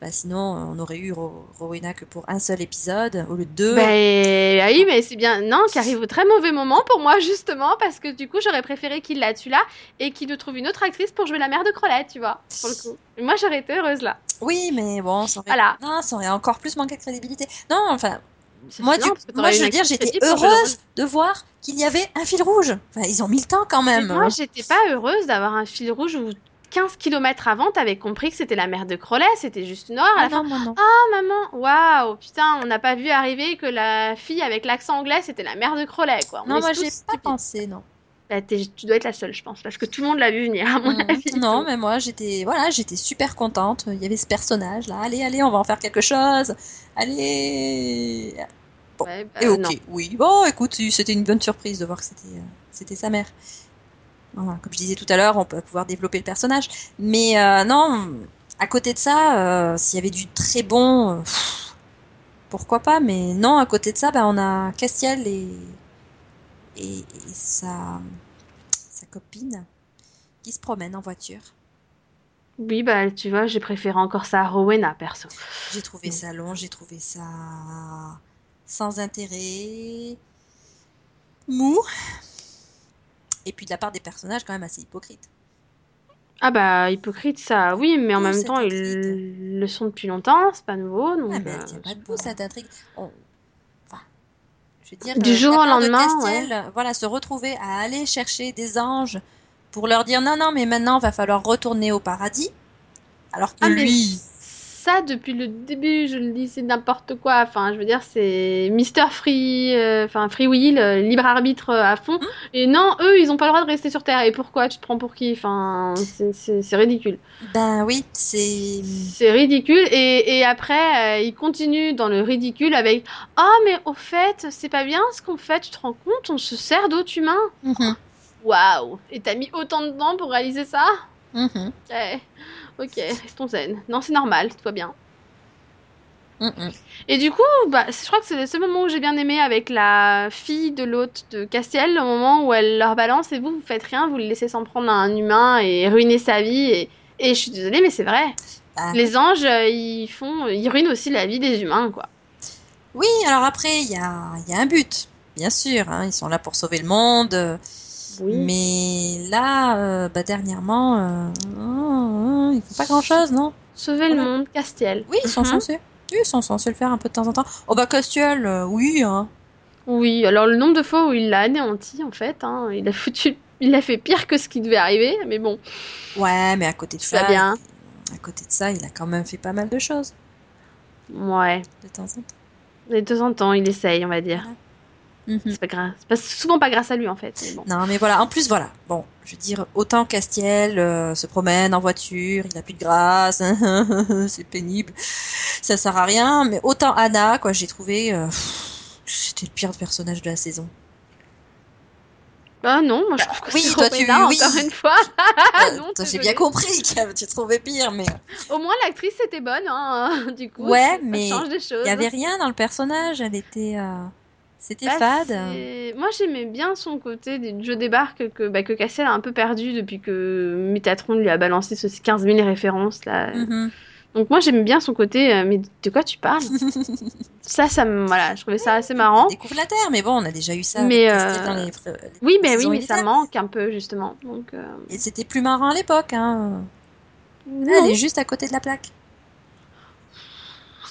bah, sinon euh, on aurait eu Ro- Rowena que pour un seul épisode au lieu de deux.
Ben ah oui, mais c'est bien. Non, qui arrive au très mauvais moment pour moi, justement, parce que du coup, j'aurais préféré qu'il la tue là et qu'il nous trouve une autre actrice pour jouer la mère de Crolette, tu vois, pour le coup. Moi, j'aurais été heureuse là.
Oui, mais bon, ça aurait...
Voilà.
Non, ça aurait encore plus manqué de crédibilité. Non, enfin, moi, du... moi je veux dire, j'étais heureuse de voir qu'il y avait un fil rouge. Enfin, ils ont mis le temps quand
Mais
même.
moi, j'étais pas heureuse d'avoir un fil rouge où 15 km avant, t'avais compris que c'était la mère de Crowley, c'était juste une horreur. À
Ah
la fin,
non, moi non.
oh maman, waouh, putain, on n'a pas vu arriver que la fille avec l'accent anglais, c'était la mère de Crowley, quoi. On
non, moi j'ai pas pensé, non.
Bah, tu dois être la seule, je pense, parce que tout le monde l'a vu venir, à mon avis.
Non, mais moi j'étais voilà, j'étais super contente. Il y avait ce personnage là. Allez, allez, on va en faire quelque chose. Allez. Bon.
Ouais, bah,
Et ok,
non.
oui. Bon, écoute, c'était une bonne surprise de voir que c'était euh, c'était sa mère. Voilà, comme je disais tout à l'heure, on peut pouvoir développer le personnage. Mais euh, non, à côté de ça, euh, s'il y avait du très bon, euh, pff, pourquoi pas. Mais non, à côté de ça, bah, on a Castiel et et, et sa sa copine qui se promènent en voiture.
Oui, bah, tu vois, j'ai préféré encore ça à Rowena, perso.
J'ai trouvé ça long, j'ai trouvé ça sans intérêt, mou. Et puis de la part des personnages, quand même assez hypocrite.
Ah bah, hypocrite, ça, oui, mais en même temps,
intrigue.
ils le sont depuis longtemps, c'est pas nouveau, donc...
Ah, elle
euh,
pas cette intrigue. On- Enfin, je veux dire,
Du jour au
de
lendemain,
voilà, se retrouver à aller chercher des anges pour leur dire non, non, mais maintenant, va falloir retourner au paradis. Alors que
Ah,
lui,
ça, depuis le début, je le dis, c'est n'importe quoi. Enfin, je veux dire, c'est Mister Free, euh, enfin Free Will, euh, libre arbitre euh, à fond. Et non, eux, ils ont pas le droit de rester sur Terre. Et pourquoi? Tu te prends pour qui? Enfin, c'est- ridicule.
ben oui, c'est.
C'est ridicule. Et, et après, euh, ils continuent dans le ridicule avec Ah, mais au fait, c'est pas bien ce qu'on fait. Tu te rends compte? On se sert d'autres humains.
Mhm,
Waouh Et t'as mis autant de temps pour réaliser ça?
Mhm,
Eh, Ok, restons zen. Non, c'est normal, tout va bien.
mhm.
Et du coup, bah, je crois que c'est le seul moment où j'ai bien aimé avec la fille de l'hôte de Castiel, au moment où elle leur balance et vous, vous faites rien, vous le laissez s'en prendre à un humain et ruiner sa vie. Et, et je suis désolée, mais c'est vrai.
Ben,
Les anges, euh, ils font, ils ruinent aussi la vie des humains, quoi.
Oui, alors après, il y a, y a un but, bien sûr. hein, ils sont là pour sauver le monde.
Oui.
Mais là, euh, bah, dernièrement, euh, ils font pas grand-chose, non?
Sauver le monde, Castiel.
Oui, ils sont
Mhm.
censés. Oui, ils sont censés le faire un peu de temps en temps. Oh bah Castiel, euh, oui. Hein.
Oui, alors le nombre de fois où il l'a anéanti, en fait, hein, il a foutu, il a fait pire que ce qui devait arriver, mais bon,
Ouais, mais à côté de ça,
bien.
à côté de ça, il a quand même fait pas mal de choses
ouais.
de temps en temps.
De temps en temps, il essaye, on va dire.
Mhm.
C'est pas grave. C'est pas- souvent pas grâce à lui, en fait. bon.
Non, mais voilà. En plus, voilà. Bon, je veux dire, autant Castiel euh, se promène en voiture, il a plus de grâce, c'est pénible, ça sert à rien. Mais autant Anna, quoi, j'ai trouvé, euh, c'était le pire personnage de la saison.
Ah non, moi je trouve que
oui,
c'est
toi, tu- oui.
encore une fois.
Euh,
non,
toi, j'ai bien compris que tu trouvais pire, mais
Au moins l'actrice était bonne, hein, du coup.
Ouais,
ça
mais il y avait rien dans le personnage. Elle était, euh, c'était
Bah,
fade.
Moi j'aimais bien son côté du jeu débarque que, bah, que Cassel a un peu perdu depuis que Métatron lui a balancé ce 15 000 références là.
Mhm.
Donc moi j'aimais bien son côté, euh, mais de quoi tu parles? Ça, ça. Voilà, je trouvais ça assez marrant.
Découvre la Terre, mais bon, on a déjà eu ça.
Mais, euh,
dans les
Oui, ben oui, mais ça manque un peu justement. Donc, euh,
Et c'était plus marrant à l'époque. Hein. Là, elle est juste à côté de la plaque.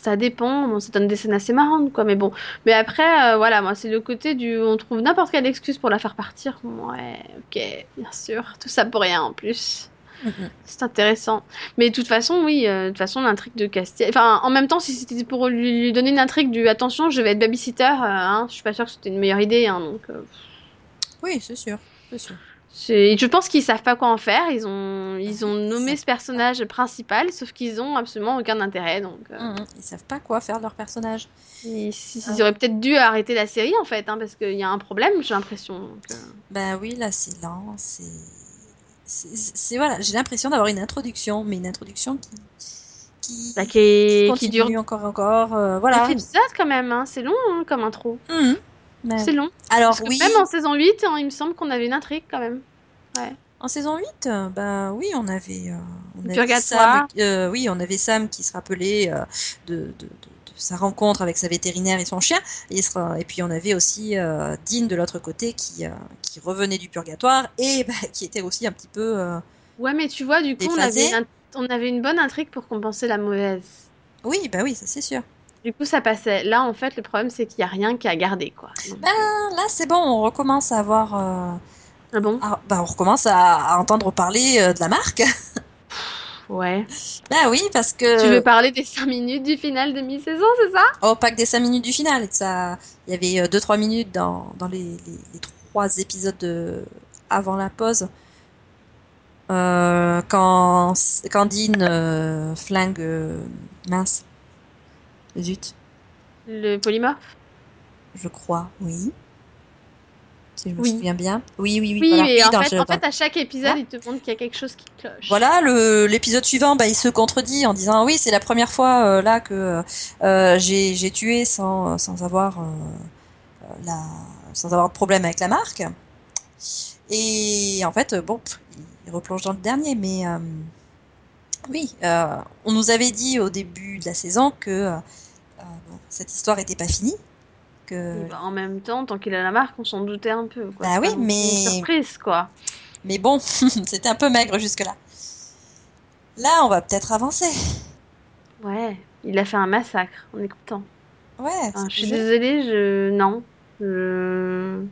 Ça dépend, bon, ça donne des scènes assez marrantes, quoi, mais bon. Mais après, euh, voilà, moi, c'est le côté du. On trouve n'importe quelle excuse pour la faire partir. Ouais, ok, bien sûr. Tout ça pour rien en plus.
Mhm.
C'est intéressant. Mais de toute façon, oui, euh, de toute façon, l'intrigue de Castiel. Enfin, en même temps, si c'était pour lui, lui donner une intrigue du attention, je vais être babysitter, euh, hein, je suis pas sûre que c'était une meilleure idée, hein, donc. euh,
Oui, c'est sûr. C'est sûr.
Je pense qu'ils savent pas quoi en faire. Ils ont, ils ont nommé ce personnage principal, sauf qu'ils ont absolument aucun intérêt. Donc, euh,
Mhm. Ils savent pas quoi faire de leur personnage.
ils, ils
Ah.
auraient peut-être dû arrêter la série en fait, hein, parce qu'il y a un problème, j'ai l'impression. euh.
Ben oui, là, c'est lent. C'est. Voilà, j'ai l'impression d'avoir une introduction, mais une introduction qui. qui,
Bah, qui, est- qui
continue
dure.
encore, encore. euh, voilà.
9 épisodes quand même, hein. c'est long hein, comme intro.
Mhm.
C'est long.
Alors,
Parce que
oui,
même en saison 8, hein, il me semble qu'on avait une intrigue quand même.
en saison 8, euh, ben oui, on avait, euh, on avait
Purgatoire.
Sam, euh, oui, on avait Sam qui se rappelait euh, de, de, de- de sa rencontre avec sa vétérinaire et son chien. Et, il sera- et puis on avait aussi euh, Dean de l'autre côté qui, euh, qui revenait du purgatoire et bah, qui était aussi un petit peu. euh,
Ouais, mais tu vois, du coup, on avait, une on avait une bonne intrigue pour compenser la mauvaise.
Oui, bah oui, ça c'est sûr.
Du coup, ça passait. Là, en fait, le problème, c'est qu'il y a rien qui a gardé, quoi. Donc,
Ben, là, c'est bon, on recommence à avoir. euh,
ah bon?
à- bah, on recommence à, à entendre parler euh, de la marque.
Ouais.
bah oui, parce que.
Tu veux parler des 5 minutes du final de mi-saison, c'est ça?
Oh, pas que des 5 minutes du final. Ça, il y avait 2-3 minutes dans, dans les, les, les trois épisodes de, avant la pause. Euh, quand, euh, flingue euh, mince. Zut,
Le polymorphe?
Je crois, oui. Si je me
Oui.
souviens bien. Oui, oui, oui.
Oui,
voilà.
mais
Oui,
en, fait, en fait, à chaque épisode,
Ah.
il te montre qu'il y a quelque chose qui cloche.
Voilà, l'épisode suivant, bah, il se contredit en disant oui, c'est la première fois euh, là que euh, j'ai tué sans sans avoir euh, euh, la sans avoir de problème avec la marque. Et en fait, bon, il replonge dans le dernier, mais euh, oui, euh, on nous avait dit au début de la saison que cette histoire était pas finie, que
bah, en même temps, tant qu'il a la marque, on s'en doutait un peu. Quoi.
Bah oui, mais-
Une surprise, quoi.
mais bon, c'était un peu maigre jusque-là. Là, on va peut-être avancer.
Ouais, il a fait un massacre, on est content.
Ouais,
Enfin, je suis désolée, je. Non. Je.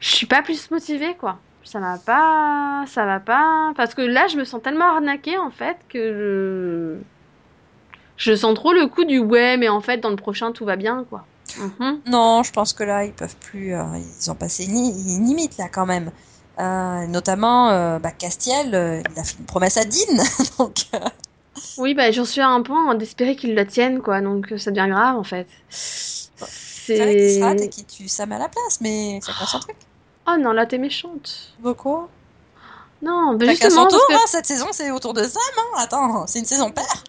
Je suis pas plus motivée, quoi. Ça m'a pas. Ça va pas. Parce que là, je me sens tellement arnaquée, en fait, que je. Je sens trop le coup du ouais, mais en fait, dans le prochain, tout va bien, quoi. Mhm.
Non, je pense que là, ils peuvent plus. euh, ils ont passé une, une limite là quand même. Euh, notamment, euh, bah, Castiel, euh, il a fait une promesse à Dean, donc
Oui, bah, j'en suis à un point d'espérer qu'ils la tiennent, quoi. Donc, ça devient grave, en fait.
c'est vrai se et
C'est.
qu'il tue Sam à la place, mais chacun son truc.
Oh non, là, t'es méchante.
Beaucoup.
Non, bah, justement,
son tour,
parce que-
hein, cette saison, c'est autour de Sam. Hein. Attends, c'est une saison paire.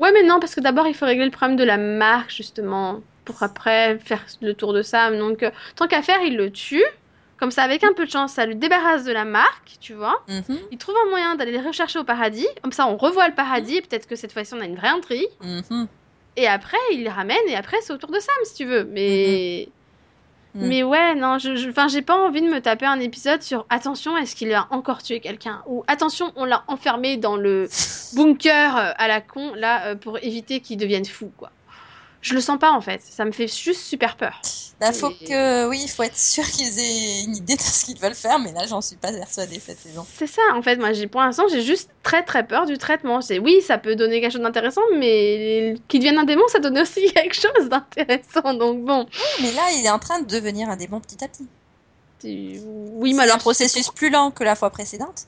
Ouais, mais non, parce que d'abord, il faut régler le problème de la marque, justement, pour après faire le tour de Sam. Donc, euh, tant qu'à faire, il le tue. Comme ça, avec un peu de chance, ça le débarrasse de la marque, tu vois.
Mhm,
Il trouve un moyen d'aller les rechercher au paradis. Comme ça, on revoit le paradis. et Peut-être que cette fois-ci, on a une vraie intrigue.
mhm,
Et après, il les ramène. Et après, c'est au tour de Sam, si tu veux. Mais.
Mhm.
Mais ouais, non, je, j'ai pas envie de me taper un épisode sur attention, est-ce qu'il a encore tué quelqu'un? Ou attention, on l'a enfermé dans le bunker euh, à la con, là, euh, pour éviter qu'il devienne fou, quoi. Je le sens pas en fait, ça me fait juste super peur.
Bah, faut
Et-
que, oui, il faut être sûr qu'ils aient une idée de ce qu'ils veulent faire, mais là, j'en suis pas persuadée cette saison.
C'est ça en fait, moi j'ai pour l'instant j'ai juste très très peur du traitement. C'est oui, ça peut donner quelque chose d'intéressant, mais qu'il devienne un démon, ça donne aussi quelque chose d'intéressant. Donc bon,
Mais là, il est en train de devenir un démon petit à petit.
oui, mais alors
un processus plus lent que la fois précédente,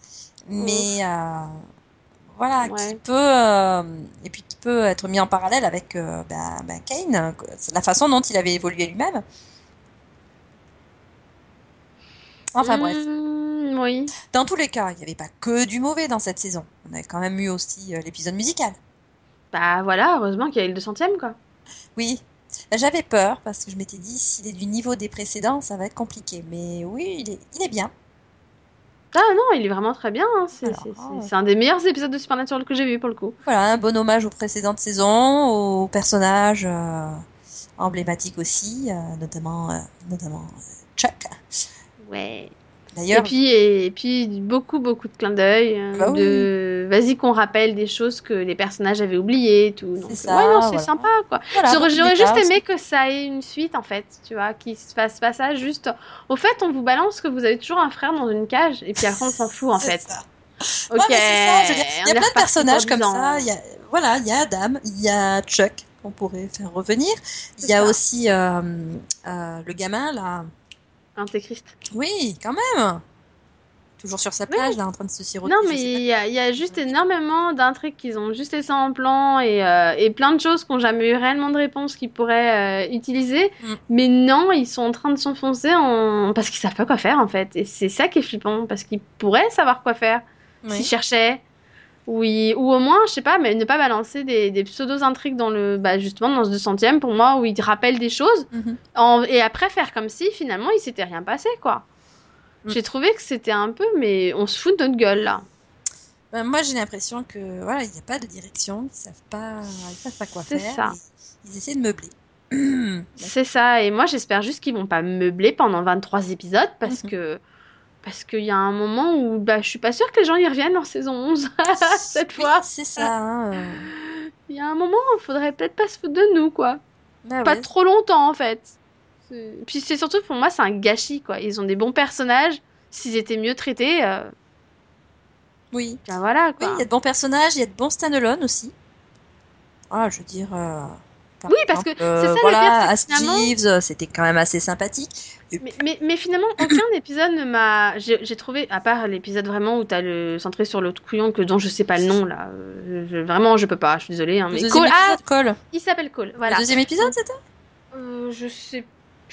mais euh, voilà,
Ouais.
qui peut euh, et puis peut être mis en parallèle avec euh, bah, bah, Kane, la façon dont il avait évolué lui-même. Enfin bref,
Hmm, oui.
dans tous les cas, il n'y avait pas que du mauvais dans cette saison. On avait quand même eu aussi euh, l'épisode musical.
Bah voilà, heureusement qu'il y a eu le 200ème quoi.
Oui, j'avais peur parce que je m'étais dit s'il est du niveau des précédents, ça va être compliqué. Mais oui, il est, il est bien.
Ah non, il est vraiment très bien. hein. C'est
Alors,
c'est- un des meilleurs épisodes de Supernatural que j'ai vu pour le coup.
Voilà, un bon hommage aux précédentes saisons, aux personnages euh, emblématiques aussi, euh, notamment, euh, notamment Chuck.
Ouais. Et puis, et, puis beaucoup, beaucoup de clins d'œil. euh,
Bah oui.
de... Vas-y qu'on rappelle des choses que les personnages avaient oubliées tout. Donc,
ça,
ouais, non, c'est
voilà.
sympa quoi.
voilà,
J'aurais juste aimé que ça ait une suite en fait, tu vois, qu'il se fasse pas ça juste. Au fait, on vous balance que vous avez toujours un frère dans une cage et puis après on s'en fout en fait.
ça.
Ok.
Ouais, ça, il y a plein de personnages comme
10 ans,
ça.
hein.
Il y a, voilà, il y a Adam, il y a Chuck qu'on pourrait faire revenir. Il y a
ça.
aussi euh, euh, le gamin là.
Antéchrist.
Oui, quand même. Toujours sur sa plage là, en train de se siroter.
Non, mais il y y a juste énormément d'intrigues qu'ils ont juste laissé en plan et, euh, et plein de choses qui n'ont jamais eu réellement de réponse qu'ils pourraient euh, utiliser.
Mm.
Mais non, ils sont en train de s'enfoncer en... parce qu'ils savent pas quoi faire en fait. Et c'est ça qui est flippant parce qu'ils pourraient savoir quoi faire
pas.
s'ils
Oui.
cherchaient. Ou, ils- ou au moins, je sais pas, mais ne pas balancer des, des pseudo-intrigues dans le, bah, justement dans ce 200ème pour moi où ils te rappellent des choses
Mhm.
en- et après faire comme si finalement il s'était rien passé quoi.
Mm.
J'ai trouvé que c'était un peu, mais on se fout de notre gueule là.
Ben, moi, j'ai l'impression que voilà, il n'y a pas de direction, ils savent pas, ils savent pas quoi
C'est
faire.
ça.
Ils essaient de meubler.
C'est ça, et moi j'espère juste qu'ils vont pas meubler pendant 23 épisodes parce
Mhm.
que parce qu'il y a un moment où bah, je suis pas sûre que les gens y reviennent en saison 11 cette fois.
c'est ça. hein, euh.
Il y a un moment où il faudrait peut-être pas se foutre de nous quoi.
Bah
Pas
ouais.
trop longtemps en fait. Puis c'est surtout pour moi c'est un gâchis quoi. Ils ont des bons personnages, s'ils étaient mieux traités, euh,
Oui.
ben voilà
Oui,
quoi.
il y a de bons personnages, il y a de bons stand-alone aussi. Ah, je veux dire. euh, par
Oui, parce
exemple,
que
euh,
c'est ça, le
voilà,
finalement-
euh, c'était quand même assez sympathique.
Mais, mais, mais finalement, aucun épisode ne m'a. J'ai trouvé, à part l'épisode vraiment où t'as le centré sur l'autre couillon que dont je sais pas le nom là. euh, je- vraiment, je peux pas, je suis désolée. Hein,
Le
mais
deuxième
Cole, ah,
épisode, Cole.
il s'appelle Cole, voilà.
Le deuxième épisode, c'était
Euh, je sais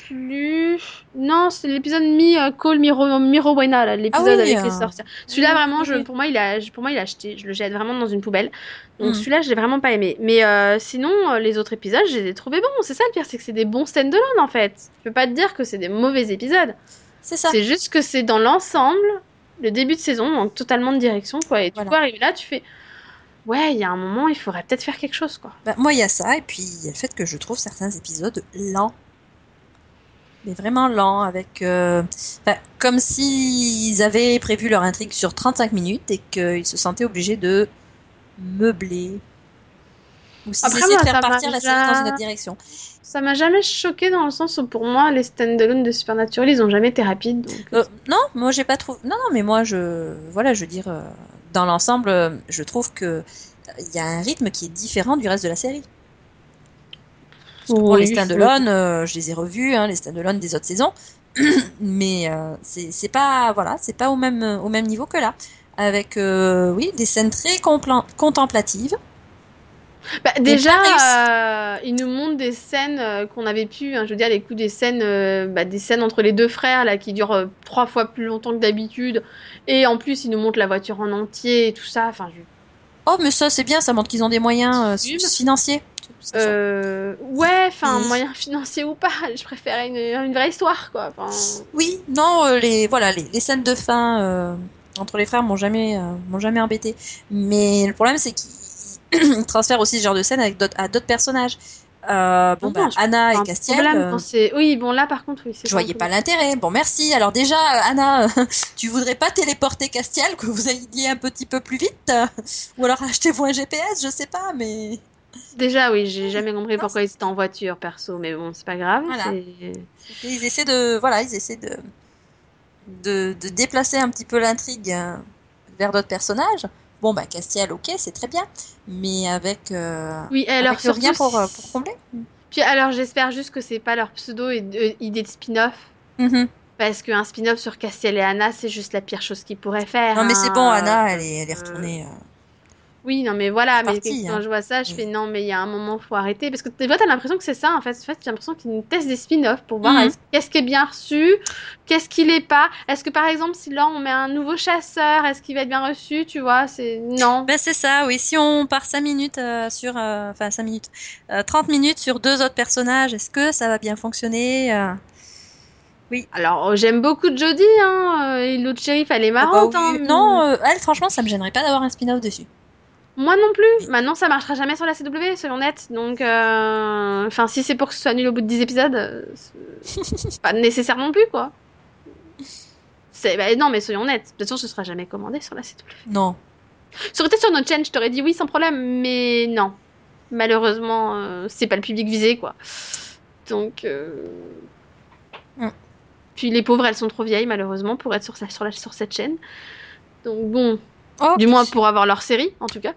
plus. Non, c'est l'épisode mi euh, Cole Miro Miro Buena, l'épisode
Ah oui,
avec
euh,
les sorcières. Celui-là vraiment, je, pour moi, il a, pour moi, il a acheté. Je le jette vraiment dans une poubelle. Donc
Mhm.
celui-là, je l'ai vraiment pas aimé. Mais euh, sinon, les autres épisodes, je les ai trouvés bons. C'est ça le pire, c'est que c'est des bons stand-alone en fait. Je peux pas te dire que c'est des mauvais épisodes.
C'est ça.
C'est juste que c'est dans l'ensemble, le début de saison, manque totalement de direction, quoi. Et du
Voilà.
coup, arrivé là, tu fais, ouais, il y a un moment, il faudrait peut-être faire quelque chose, quoi.
Bah, moi, il y a ça, et puis il y a le fait que je trouve certains épisodes lents. Mais vraiment lents, avec. euh, comme s'ils avaient prévu leur intrigue sur 35 minutes et qu'ils se sentaient obligés de meubler. Ou s'ils
Après,
essayaient
moi,
de faire partir la série dans une autre direction.
Ça m'a jamais choqué dans le sens où, pour moi, les stand-alone de Supernatural, ils ont jamais été rapides. donc-
Euh, non, moi j'ai pas trouvé. Non, non, mais moi je. Voilà, je veux dire, euh, dans l'ensemble, euh, je trouve que euh, il y a un rythme qui est différent du reste de la série.
Oui,
les
je-
stand-alone, euh, je les ai revus, hein, les stand-alone des autres saisons, mais euh, c'est c'est pas voilà, c'est pas au même au même niveau que là, avec euh, oui des scènes très contemplatives.
Bah, déjà, euh, ils nous montrent des scènes euh, qu'on avait pu, hein, je veux dire, les coups des scènes, euh, bah, des scènes entre les deux frères là qui durent euh, trois fois plus longtemps que d'habitude, et en plus ils nous montrent la voiture en entier et tout ça. Enfin, je-
Oh, mais ça c'est bien, ça montre qu'ils ont des moyens euh, financiers.
Euh, ouais, enfin,
Oui.
moyen financier ou pas, je préfère une, une vraie histoire, quoi.
Oui, non, euh, les voilà, les, les scènes de fin euh, entre les frères m'ont jamais m'ont jamais embêté. Mais le problème c'est qu'ils transfèrent aussi ce genre de scène avec à d'autres personnages. Euh, bon
Non,
bah
non,
Anna et Castiel,
problème
euh,
Oui, bon, là, par contre, oui, c'est
je voyais pas l'intérêt. Bon merci. Alors déjà Anna, tu voudrais pas téléporter Castiel que vous alliez un petit peu plus vite? Ou alors achetez-vous un GPS, je sais pas, mais
Déjà, oui, j'ai jamais compris pourquoi ils étaient en voiture, perso, mais bon, c'est pas grave.
Voilà. ils essaient de voilà, ils essaient de de, de déplacer un petit peu l'intrigue euh, vers d'autres personnages. Bon bah Castiel, ok, c'est très bien, mais avec euh,
Oui, et alors
avec rien pour, euh, pour combler.
Puis alors, j'espère juste que c'est pas leur pseudo et- euh, idée de spin-off.
Mhm.
Parce qu'un spin-off sur Castiel et Anna, c'est juste la pire chose qu'ils pourraient faire.
Non mais c'est
hein.
bon, Anna, elle est, elle est retournée. euh,
Oui, non, mais voilà, mais
parti,
quand
hein.
je vois ça, je
Oui.
fais non, mais il y a un moment, faut arrêter. Parce que des fois, t'as l'impression que c'est ça, en fait. En fait, j'ai l'impression qu'ils nous testent des spin-offs pour voir est-ce- qu'est-ce qui est bien reçu, qu'est-ce qui l'est pas. Est-ce que, par exemple, si là, on met un nouveau chasseur, est-ce qu'il va être bien reçu, tu vois C'est non.
Ben c'est ça, oui. Si on part 5 minutes euh, sur, euh, enfin 5 minutes, euh, 30 minutes sur deux autres personnages, est-ce que ça va bien fonctionner euh?
Alors, euh, j'aime beaucoup Jodie, hein. euh, Et l'autre shérif, elle est
Ah bah
marrante,
oui.
hein.
Non, euh, elle, franchement, ça me gênerait pas d'avoir un spin-off dessus.
Moi non plus. Maintenant, ça marchera jamais sur la CW, soyons nets. Donc, euh, enfin, si c'est pour que ce soit nul au bout de 10 épisodes, euh, c'est pas nécessaire non plus, quoi. Bah, non, mais soyons nets. De toute façon, ce sera jamais commandé sur la CW.
Non.
Ça aurait été sur notre chaîne, je t'aurais dit oui sans problème, mais non. Malheureusement, euh, c'est pas le public visé, quoi. Donc. euh,
Mm.
Puis les pauvres, elles sont trop vieilles, malheureusement, pour être sur, sa- sur, la, sur cette chaîne. Donc bon,
Oh,
du moins pour avoir leur série, en tout cas.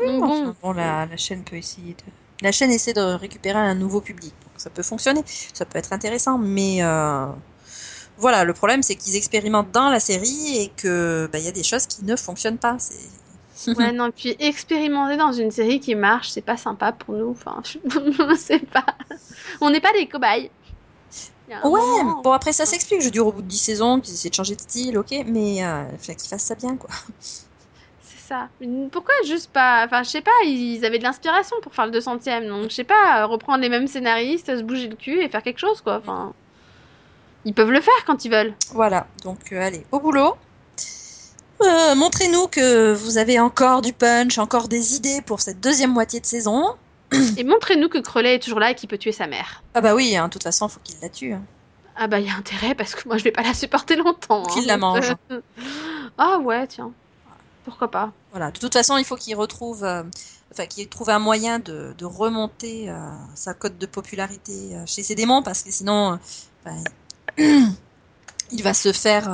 oui,
donc
enfin,
bon.
la, la chaîne peut essayer de. La chaîne essaie de récupérer un nouveau public. Donc, ça peut fonctionner, ça peut être intéressant, mais euh, voilà, le problème c'est qu'ils expérimentent dans la série et que bah, il y a des choses qui ne fonctionnent pas. C'est
Ouais, non, puis expérimenter dans une série qui marche, c'est pas sympa pour nous. Enfin, je sais pas. On n'est pas des cobayes.
Ouais,
moment-
bon après ça s'explique, je dure au bout de 10 saisons, qu'ils essaient de changer de style, ok, mais euh, il faut qu'ils fassent ça bien quoi.
Ça. Pourquoi juste pas. Enfin, je sais pas, ils avaient de l'inspiration pour faire le 200ème. Donc, je sais pas, reprendre les mêmes scénaristes, se bouger le cul et faire quelque chose, quoi. Enfin. Ils peuvent le faire quand ils veulent.
Voilà, donc euh, allez, au boulot. Euh, euh, montrez-nous que vous avez encore du punch, encore des idées pour cette deuxième moitié de saison.
Et montrez-nous que Crowley est toujours là et qu'il peut tuer sa mère.
Ah bah oui, hein, de toute façon, faut qu'il la tue. hein.
Ah bah il y a intérêt parce que moi je vais pas la supporter longtemps.
Qu'il
hein,
la mange.
euh, Ah ouais, tiens. Pourquoi pas
Voilà, de toute façon, il faut qu'il retrouve, euh, enfin, qu'il trouve un moyen de, de remonter euh, sa cote de popularité euh, chez ses démons, parce que sinon, ben, il va se faire.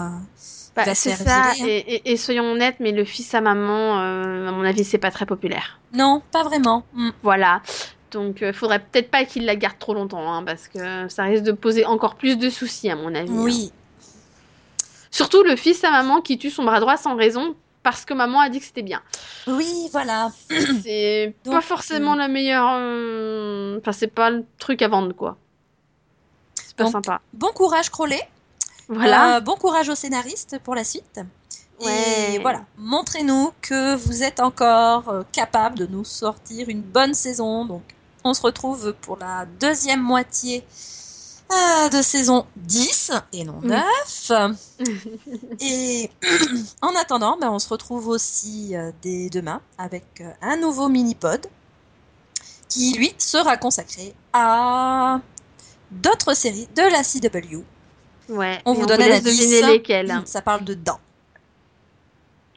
Bah,
va se faire
ça,
virer, hein.
et, et- et soyons honnêtes, mais le fils à maman, à mon avis, c'est pas très populaire.
Non, pas vraiment. Mm.
Voilà. Donc, euh, faudrait peut-être pas qu'il la garde trop longtemps, hein, parce que ça risque de poser encore plus de soucis, à mon avis. hein.
Oui,
Surtout le fils à maman qui tue son bras droit sans raison, parce que maman a dit que c'était bien.
oui, voilà.
C'est
Donc,
pas forcément la meilleure. euh, Enfin, c'est pas le truc à vendre, quoi. C'est pas
Donc,
sympa.
Bon courage, Crowley.
Voilà.
Euh, bon courage aux scénaristes pour la suite.
Ouais.
Et voilà, montrez-nous que vous êtes encore euh, capable de nous sortir une bonne saison. Donc, on se retrouve pour la deuxième moitié euh, de saison 10 et non
Mm.
9. et en attendant, ben, on se retrouve aussi euh, dès demain avec euh, un nouveau mini-pod qui, lui, sera consacré à d'autres séries de la CW.
Ouais.
On vous donne
laisse
indice.
deviner lesquels.
Ça parle de dents.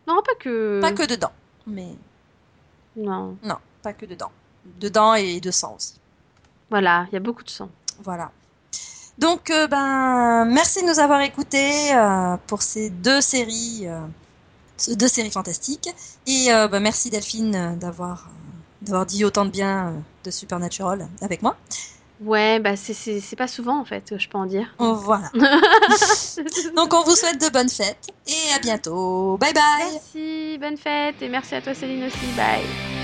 Non, pas que.
Pas que de dents, mais
Non.
non, pas que de dents. De dents et de sang aussi.
Voilà, il y a beaucoup de sang.
Voilà. Donc, euh, ben, merci de nous avoir écoutés euh, pour ces deux séries, euh, ces deux séries fantastiques. Et ben, merci Delphine d'avoir d'avoir dit autant de bien de Supernatural avec moi.
Ouais, bah c'est- pas souvent en fait, je peux en dire.
Voilà. Donc, on vous souhaite de bonnes fêtes et à bientôt. Bye bye.
Merci, bonne fête et merci à toi Céline aussi, bye.